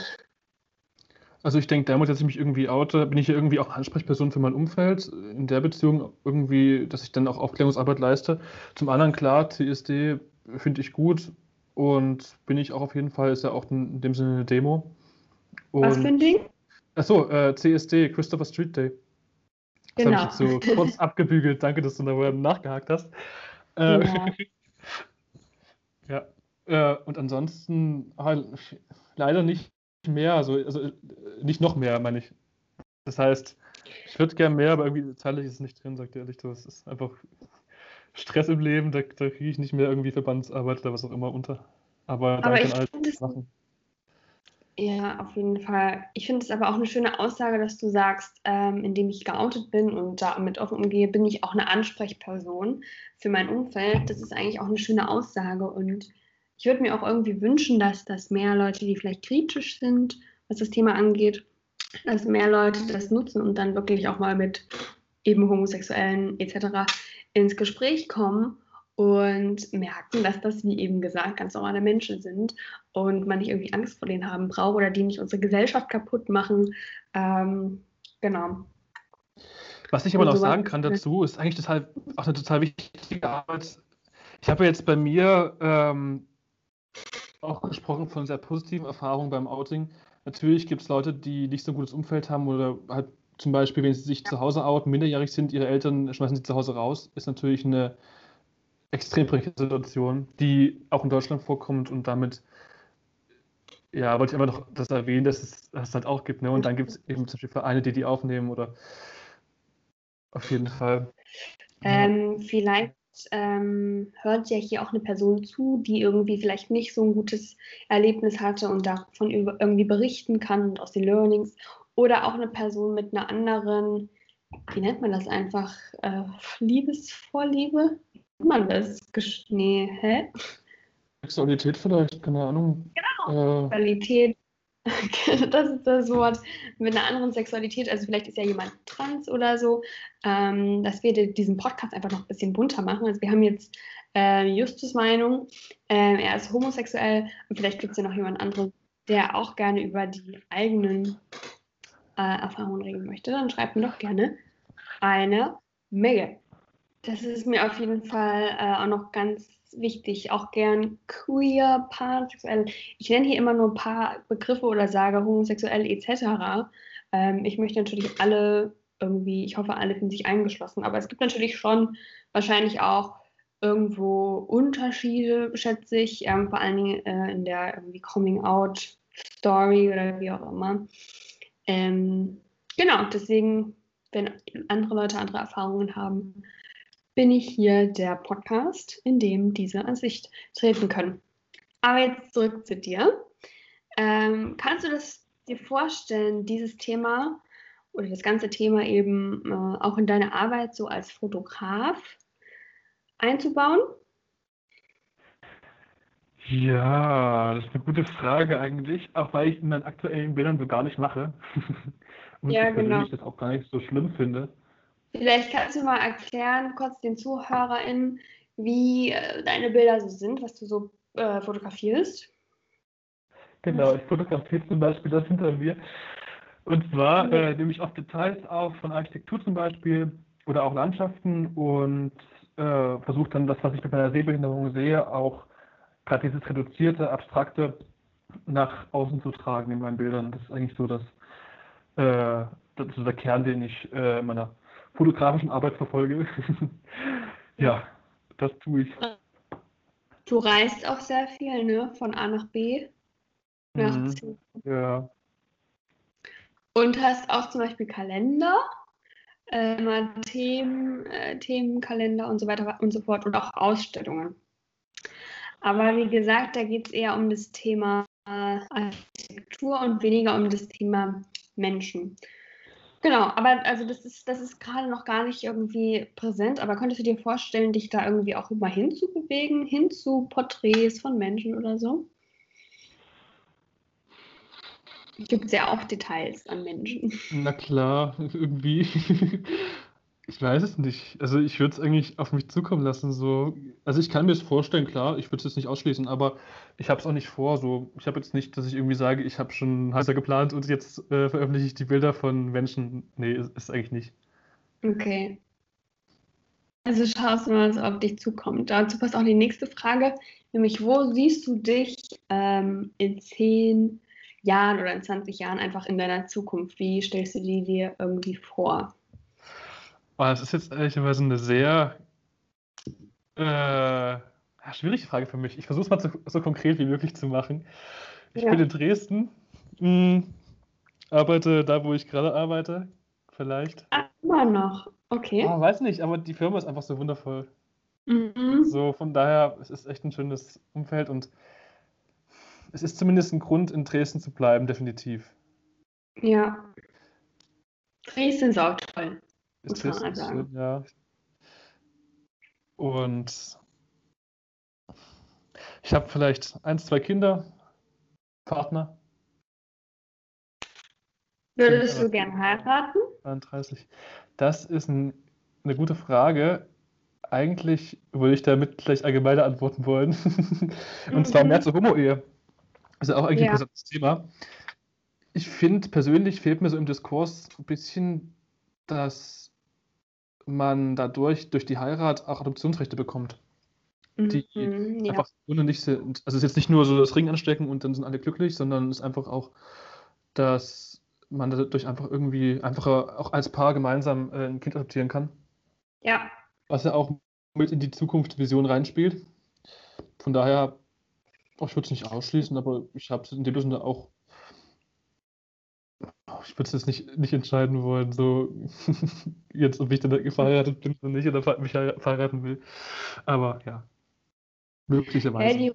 Speaker 2: Also ich denke, damals, als ich mich irgendwie oute, bin ich ja irgendwie auch Ansprechperson für mein Umfeld. In der Beziehung irgendwie, dass ich dann auch Aufklärungsarbeit leiste. Zum anderen, klar, CSD finde ich gut und bin ich auch auf jeden Fall, ist ja auch in dem Sinne eine Demo.
Speaker 3: Was für
Speaker 2: Und,
Speaker 3: ein Ding?
Speaker 2: achso, äh, CSD, Christopher Street Day. Das
Speaker 3: Genau.
Speaker 2: habe ich jetzt so kurz abgebügelt. Danke, dass du da nachgehakt hast. Äh,
Speaker 3: Ja.
Speaker 2: ja, äh, und ansonsten halt, leider nicht mehr, also, also äh, nicht noch mehr, meine ich. Das heißt, ich würde gern mehr, aber irgendwie zeitlich ist es nicht drin, sagt ehrlich. Das ist einfach Stress im Leben, da, da kriege ich nicht mehr irgendwie Verbandsarbeit oder was auch immer unter. Aber
Speaker 3: Aber
Speaker 2: danke
Speaker 3: ich
Speaker 2: an alle,
Speaker 3: finde
Speaker 2: die
Speaker 3: es
Speaker 2: das machen.
Speaker 3: Ja, auf jeden Fall. Ich finde es aber auch eine schöne Aussage, dass du sagst, ähm, indem ich geoutet bin und damit offen umgehe, bin ich auch eine Ansprechperson für mein Umfeld. Das ist eigentlich auch eine schöne Aussage und ich würde mir auch irgendwie wünschen, dass das mehr Leute, die vielleicht kritisch sind, was das Thema angeht, dass mehr Leute das nutzen und dann wirklich auch mal mit eben Homosexuellen etc. ins Gespräch kommen und merken, dass das, wie eben gesagt, ganz normale Menschen sind und man nicht irgendwie Angst vor denen haben braucht oder die nicht unsere Gesellschaft kaputt machen. Ähm, genau.
Speaker 2: Was ich aber noch sagen kann dazu, ist eigentlich total, auch eine total wichtige Arbeit. Ich habe ja jetzt bei mir ähm, auch gesprochen von sehr positiven Erfahrungen beim Outing. Natürlich gibt es Leute, die nicht so ein gutes Umfeld haben oder halt zum Beispiel, wenn sie sich zu Hause outen, minderjährig sind, ihre Eltern schmeißen sie zu Hause raus, ist natürlich eine extrem prekäre Situation, die auch in Deutschland vorkommt und damit, ja, wollte ich einfach noch das erwähnen, dass es das halt auch gibt. Ne? Und dann gibt es eben zum Beispiel Vereine, die die aufnehmen oder auf jeden Fall. Ja.
Speaker 3: Ähm, vielleicht ähm, hört ja hier auch eine Person zu, die irgendwie vielleicht nicht so ein gutes Erlebnis hatte und davon über, irgendwie berichten kann und aus den Learnings. Oder auch eine Person mit einer anderen, wie nennt man das einfach? Äh, Liebesvorliebe? Wie nennt man das? Nee, hä?
Speaker 2: Sexualität vielleicht, keine Ahnung. Genau. Äh,
Speaker 3: Sexualität, das ist das Wort, mit einer anderen Sexualität, also vielleicht ist ja jemand trans oder so, ähm, dass wir di- diesen Podcast einfach noch ein bisschen bunter machen. Also wir haben jetzt äh, Justus Meinung, ähm, er ist homosexuell und vielleicht gibt es ja noch jemand anderen, der auch gerne über die eigenen äh, Erfahrungen reden möchte. Dann schreibt mir doch gerne eine Mail. Das ist mir auf jeden Fall äh, auch noch ganz wichtig. Auch gern queer, pansexuell. Ich nenne hier immer nur ein paar Begriffe oder sage homosexuell etc. Ähm, ich möchte natürlich alle irgendwie, ich hoffe, alle finden sich eingeschlossen. Aber es gibt natürlich schon wahrscheinlich auch irgendwo Unterschiede, schätze ich, ähm, vor allen Dingen äh, in der Coming-out-Story oder wie auch immer. Ähm, genau, deswegen, wenn andere Leute andere Erfahrungen haben, bin ich hier der Podcast, in dem diese an Sicht treten können. Aber jetzt zurück zu dir. Ähm, kannst du das dir vorstellen, dieses Thema oder das ganze Thema eben äh, auch in deine Arbeit so als Fotograf einzubauen?
Speaker 2: Ja, das ist eine gute Frage eigentlich, auch weil ich in meinen aktuellen Bildern so gar nicht mache. Und
Speaker 3: Ja,
Speaker 2: ich
Speaker 3: genau.
Speaker 2: das auch gar nicht so schlimm finde.
Speaker 3: Vielleicht kannst du mal erklären, kurz den ZuhörerInnen, wie äh, deine Bilder so sind, was du so äh, fotografierst.
Speaker 2: Genau, ich fotografiere zum Beispiel das hinter mir. Und zwar äh, nehme ich oft Details auf von Architektur zum Beispiel oder auch Landschaften und äh, versuche dann das, was ich mit meiner Sehbehinderung sehe, auch gerade dieses reduzierte, abstrakte nach außen zu tragen in meinen Bildern. Das ist eigentlich so das, äh, das ist so der Kern, den ich äh, in meiner fotografischen Arbeit verfolge. ja, das tue ich.
Speaker 3: Du reist auch sehr viel, ne? Von A nach B. Nach
Speaker 2: Mhm.
Speaker 3: C.
Speaker 2: Ja.
Speaker 3: Und hast auch zum Beispiel Kalender, äh, mal Themen, äh, Themenkalender und so weiter und so fort und auch Ausstellungen. Aber wie gesagt, da geht es eher um das Thema äh, Architektur und weniger um das Thema Menschen. Genau, aber also das ist, das ist gerade noch gar nicht irgendwie präsent, aber könntest du dir vorstellen, dich da irgendwie auch mal hinzubewegen, hin zu Porträts von Menschen oder so? Gibt es ja auch Details an Menschen.
Speaker 2: Na klar, irgendwie. Ich weiß es nicht. Also ich würde es eigentlich auf mich zukommen lassen. So. Also ich kann mir es vorstellen, klar, ich würde es jetzt nicht ausschließen, aber ich habe es auch nicht vor. So. Ich habe jetzt nicht, dass ich irgendwie sage, ich habe schon heißer geplant und jetzt äh, veröffentliche ich die Bilder von Menschen. Nee, ist, ist eigentlich nicht.
Speaker 3: Okay. Also schaust du mal, was auf dich zukommt. Dazu passt auch die nächste Frage, nämlich wo siehst du dich ähm, in zehn Jahren oder in 20 Jahren einfach in deiner Zukunft? Wie stellst du die dir irgendwie vor?
Speaker 2: Oh, das ist jetzt ehrlicherweise eine sehr äh, schwierige Frage für mich. Ich versuche es mal zu, so konkret wie möglich zu machen. Ich
Speaker 3: Ja.
Speaker 2: bin in Dresden, mh, arbeite da, wo ich gerade arbeite, vielleicht.
Speaker 3: Ah, immer noch. Okay.
Speaker 2: Ah, weiß nicht, aber die Firma ist einfach so wundervoll.
Speaker 3: Mhm.
Speaker 2: So, von daher, es ist echt ein schönes Umfeld und es ist zumindest ein Grund, in Dresden zu bleiben, definitiv.
Speaker 3: Ja. Dresden ist auch toll.
Speaker 2: Ist
Speaker 3: sagen.
Speaker 2: schön, ja. Und ich habe vielleicht eins, zwei Kinder, Partner,
Speaker 3: Würdest du gern heiraten?
Speaker 2: 32. Das ist ein, eine gute Frage. Eigentlich würde ich damit gleich allgemeiner antworten wollen. Und zwar
Speaker 3: Mhm.
Speaker 2: mehr zur Homo-Ehe. Ist ja auch eigentlich ein
Speaker 3: Ja.
Speaker 2: interessantes Thema. Ich finde, persönlich fehlt mir so im Diskurs ein bisschen, dass man dadurch, durch die Heirat, auch Adoptionsrechte bekommt. Die
Speaker 3: Mhm, ja.
Speaker 2: einfach ohne nicht sind. Also es ist jetzt nicht nur so das Ring anstecken und dann sind alle glücklich, sondern es ist einfach auch, dass man dadurch einfach irgendwie einfacher auch als Paar gemeinsam äh, ein Kind adoptieren kann.
Speaker 3: ja.
Speaker 2: Was ja auch mit in die Zukunftsvision reinspielt. Von daher, ich würde es nicht ausschließen, aber ich habe es in dem Sinne auch. Oh, Ich würde es jetzt nicht, nicht entscheiden wollen, so jetzt, ob ich dann verheiratet bin oder nicht oder mich heira- verheiraten will. Aber ja, möglicherweise.
Speaker 3: Ja, die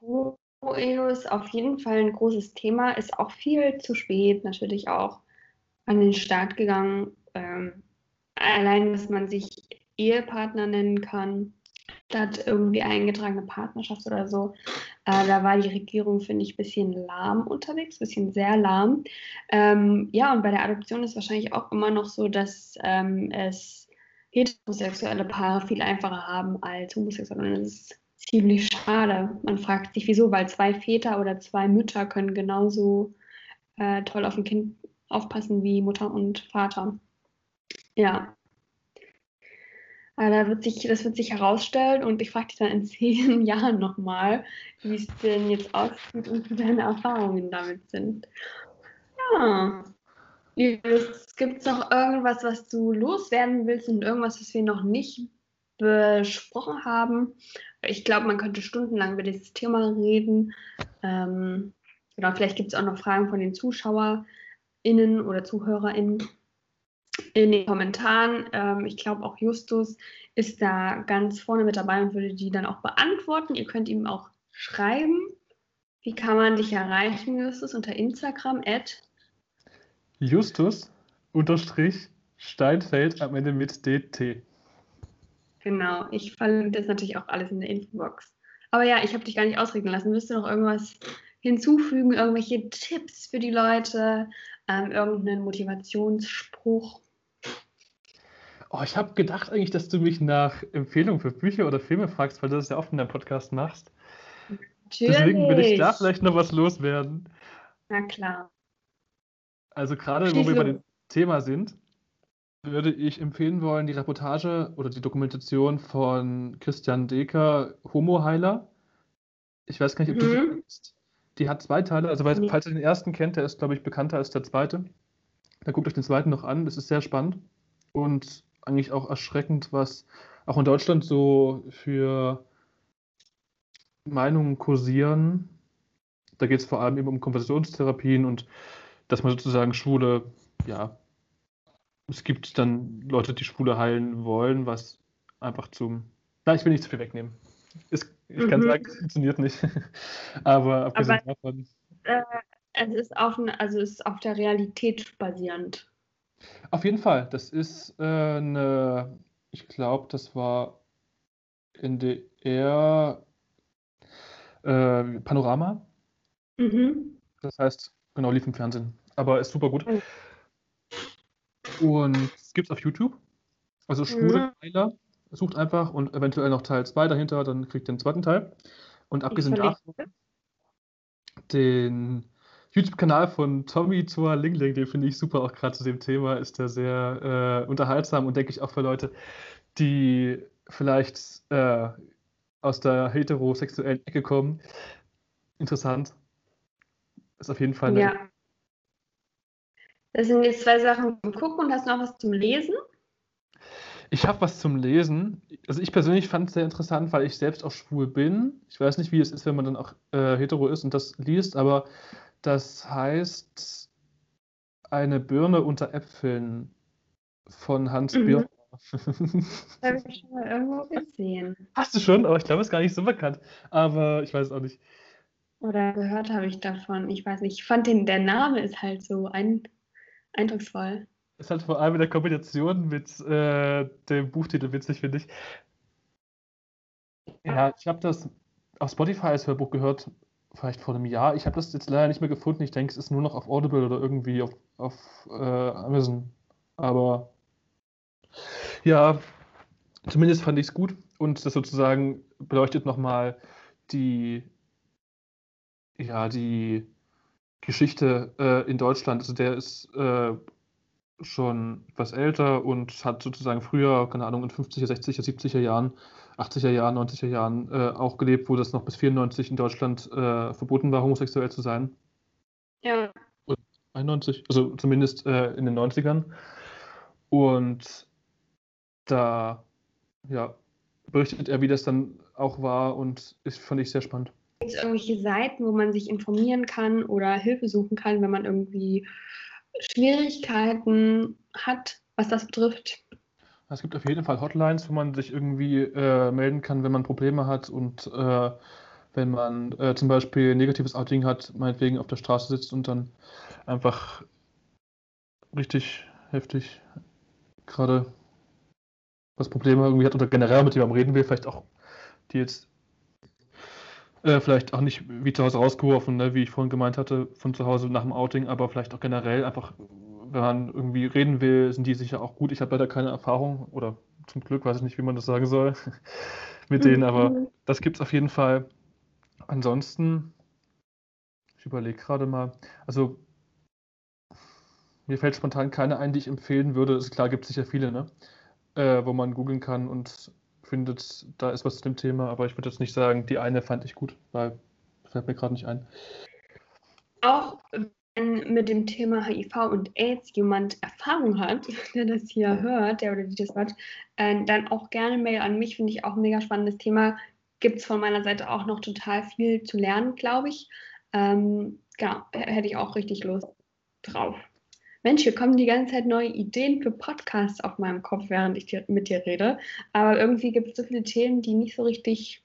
Speaker 3: Homo-Ehe ist auf jeden Fall ein großes Thema, ist auch viel zu spät natürlich auch an den Start gegangen. Ähm, allein, dass man sich Ehepartner nennen kann, statt irgendwie eingetragene Partnerschaft oder so. Äh, da war die Regierung, finde ich, ein bisschen lahm unterwegs, ein bisschen sehr lahm. Ähm, ja, und bei der Adoption ist wahrscheinlich auch immer noch so, dass ähm, es heterosexuelle Paare viel einfacher haben als homosexuelle. Und das ist ziemlich schade. Man fragt sich, wieso, weil zwei Väter oder zwei Mütter können genauso äh, toll auf ein Kind aufpassen wie Mutter und Vater. Ja. Aber da wird sich, das wird sich herausstellen und ich frage dich dann in zehn Jahren nochmal, wie es denn jetzt aussieht und wie deine Erfahrungen damit sind. Ja. Gibt es noch irgendwas, was du loswerden willst und irgendwas, was wir noch nicht besprochen haben? Ich glaube, man könnte stundenlang über dieses Thema reden. Ähm, oder vielleicht gibt es auch noch Fragen von den ZuschauerInnen oder ZuhörerInnen in den Kommentaren. Ähm, ich glaube, auch Justus ist da ganz vorne mit dabei und würde die dann auch beantworten. Ihr könnt ihm auch schreiben. Wie kann man dich erreichen, Justus? Unter Instagram, at
Speaker 2: Justus unterstrich Steinfeld am Ende mit DT.
Speaker 3: Genau, ich verlinke das natürlich auch alles in der Infobox. Aber ja, ich habe dich gar nicht ausreden lassen. Willst du noch irgendwas hinzufügen, irgendwelche Tipps für die Leute, ähm, irgendeinen Motivationsspruch?
Speaker 2: Oh, ich habe gedacht eigentlich, dass du mich nach Empfehlungen für Bücher oder Filme fragst, weil du das ja oft in deinem Podcast machst. Deswegen will ich da
Speaker 3: Natürlich.
Speaker 2: vielleicht noch was loswerden.
Speaker 3: Na klar.
Speaker 2: Also gerade, wo wir bei dem Thema sind, würde ich empfehlen wollen, die Reportage oder die Dokumentation von Christian Deker, Homo-Heiler. Ich weiß gar nicht, ob du die
Speaker 3: Mhm.
Speaker 2: kennst. Die hat zwei Teile, also
Speaker 3: Nee.
Speaker 2: falls ihr den ersten kennt, der ist, glaube ich, bekannter als der zweite. Dann guckt euch den zweiten noch an, das ist sehr spannend und eigentlich auch erschreckend, was auch in Deutschland so für Meinungen kursieren. Da geht es vor allem eben um Konversationstherapien und dass man sozusagen Schwule, ja, es gibt dann Leute, die Schwule heilen wollen, was einfach zum. Na, ich will nicht zu viel wegnehmen. Es, ich mhm. kann sagen, es funktioniert nicht. Aber abgesehen
Speaker 3: Aber, davon. Äh, es ist auf, also es ist auf der Realität basierend.
Speaker 2: Auf jeden Fall. Das ist äh, eine, ich glaube, das war NDR äh, Panorama. Mhm. Das heißt, genau, lief im Fernsehen. Aber ist super gut. Und es gibt es auf YouTube. Also Schwule Heiler. Mhm. Sucht einfach und eventuell noch Teil 2 dahinter, dann kriegt ihr den zweiten Teil. Und abgesehen davon, den YouTube-Kanal von Tommy zur Lingling, den finde ich super, auch gerade zu dem Thema ist der sehr äh, unterhaltsam und denke ich auch für Leute, die vielleicht äh, aus der heterosexuellen Ecke kommen. Interessant. Ist auf jeden Fall eine. Ja.
Speaker 3: Das sind jetzt zwei Sachen zum Gucken und hast du noch was zum Lesen?
Speaker 2: Ich habe was zum Lesen. Also ich persönlich fand es sehr interessant, weil ich selbst auch schwul bin. Ich weiß nicht, wie es ist, wenn man dann auch äh, hetero ist und das liest, aber das heißt eine Birne unter Äpfeln von Hans mhm. Birner.
Speaker 3: Habe ich schon mal irgendwo gesehen.
Speaker 2: Hast du schon? Aber ich glaube, es ist gar nicht so bekannt. Aber ich weiß es auch nicht.
Speaker 3: Oder gehört habe ich davon. Ich weiß nicht. Ich fand den, der Name ist halt so ein, eindrucksvoll.
Speaker 2: Ist halt vor allem in der Kombination mit äh, dem Buchtitel witzig, finde ich. Ja, ich habe das auf Spotify als Hörbuch gehört, vielleicht vor einem Jahr. Ich habe das jetzt leider nicht mehr gefunden. Ich denke, es ist nur noch auf Audible oder irgendwie auf, auf äh, Amazon. Aber ja, zumindest fand ich es gut und das sozusagen beleuchtet nochmal die, ja, die Geschichte äh, in Deutschland. Also der ist äh, schon etwas älter und hat sozusagen früher, keine Ahnung, in 50er, 60er, 70er Jahren, 80er Jahren, 90er Jahren äh, auch gelebt, wo das noch bis 94 in Deutschland äh, verboten war, homosexuell zu sein.
Speaker 3: Ja.
Speaker 2: 91, also zumindest äh, in den 90ern. Und da ja, berichtet er, wie das dann auch war und das fand ich sehr spannend.
Speaker 3: Gibt es irgendwelche Seiten, wo man sich informieren kann oder Hilfe suchen kann, wenn man irgendwie Schwierigkeiten hat, was das betrifft?
Speaker 2: Es gibt auf jeden Fall Hotlines, wo man sich irgendwie äh, melden kann, wenn man Probleme hat und äh, wenn man äh, zum Beispiel negatives Outing hat, meinetwegen auf der Straße sitzt und dann einfach richtig heftig gerade was Probleme irgendwie hat oder generell mit jemandem reden will, vielleicht auch die jetzt äh, vielleicht auch nicht wie zu Hause rausgeworfen, ne, wie ich vorhin gemeint hatte, von zu Hause nach dem Outing, aber vielleicht auch generell einfach, wenn man irgendwie reden will, sind die sicher auch gut. Ich habe leider keine Erfahrung oder zum Glück weiß ich nicht, wie man das sagen soll mit denen, aber mhm. das gibt es auf jeden Fall. Ansonsten, ich überlege gerade mal, also mir fällt spontan keine ein, die ich empfehlen würde. Ist klar, gibt es sicher viele, ne? Äh, wo man googeln kann und findet, da ist was zu dem Thema, aber ich würde jetzt nicht sagen, die eine fand ich gut, weil fällt mir gerade nicht ein.
Speaker 3: Auch wenn mit dem Thema HIV und AIDS jemand Erfahrung hat, der das hier hört, der oder die das hört, äh, dann auch gerne Mail an mich, finde ich auch ein mega spannendes Thema. Gibt es von meiner Seite auch noch total viel zu lernen, glaube ich. Ähm, genau, hätte ich auch richtig Lust drauf. Mensch, hier kommen die ganze Zeit neue Ideen für Podcasts auf meinem Kopf, während ich mit dir rede. Aber irgendwie gibt es so viele Themen, die nicht so richtig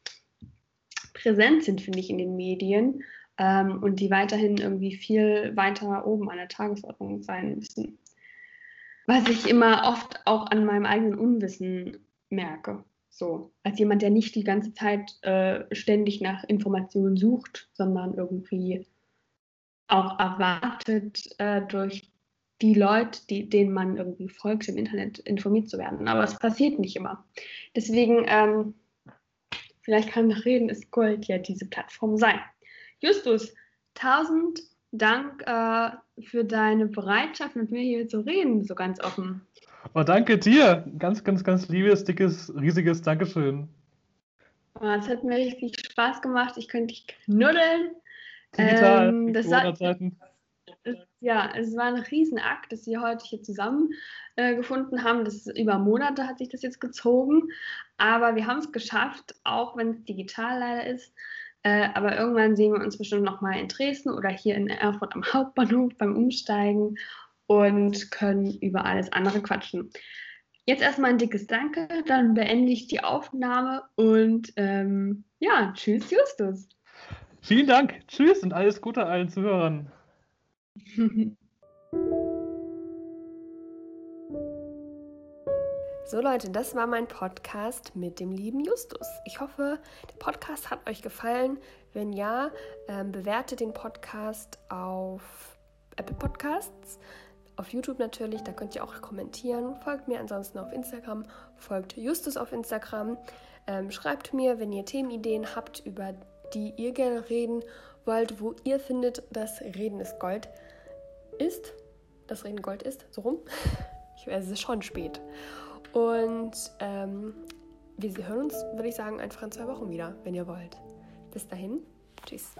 Speaker 3: präsent sind, finde ich, in den Medien ähm, und die weiterhin irgendwie viel weiter oben an der Tagesordnung sein müssen. Was ich immer oft auch an meinem eigenen Unwissen merke. So, als jemand, der nicht die ganze Zeit äh, ständig nach Informationen sucht, sondern irgendwie auch erwartet, äh, durch die Leute, die, denen man irgendwie folgt, im Internet informiert zu werden. Aber es passiert nicht immer. Deswegen, ähm, vielleicht kann nach Reden ist Gold ja diese Plattform sein. Justus, tausend Dank äh, für deine Bereitschaft, mit mir hier zu reden, so ganz offen.
Speaker 2: Oh, danke dir. Ganz, ganz, ganz liebes, dickes, riesiges Dankeschön.
Speaker 3: Oh, es hat mir richtig Spaß gemacht. Ich könnte dich knuddeln.
Speaker 2: Digital, ähm, das, war,
Speaker 3: ja, es war ein Riesenakt, dass wir heute hier zusammen äh, haben. Das über Monate hat sich das jetzt gezogen. Aber wir haben es geschafft, auch wenn es digital leider ist, Äh, aber irgendwann sehen wir uns bestimmt nochmal in Dresden oder hier in Erfurt am Hauptbahnhof beim Umsteigen und können über alles andere quatschen. Jetzt erstmal ein dickes Danke, dann beende ich die Aufnahme und ähm, ja, tschüss Justus.
Speaker 2: Vielen Dank, tschüss und alles Gute allen Zuhörern.
Speaker 1: So Leute, das war mein Podcast mit dem lieben Justus. Ich hoffe, der Podcast hat euch gefallen. Wenn ja, ähm, bewertet den Podcast auf Apple Podcasts, auf YouTube natürlich, da könnt ihr auch kommentieren. Folgt mir ansonsten auf Instagram, folgt Justus auf Instagram. Ähm, schreibt mir, wenn ihr Themenideen habt, über die ihr gerne reden wollt, wo ihr findet, dass Reden ist Gold ist. Das Reden Gold ist, so rum. Ich weiß, es ist schon spät. Und ähm, wir hören uns, würde ich sagen, einfach in zwei Wochen wieder, wenn ihr wollt. Bis dahin, tschüss.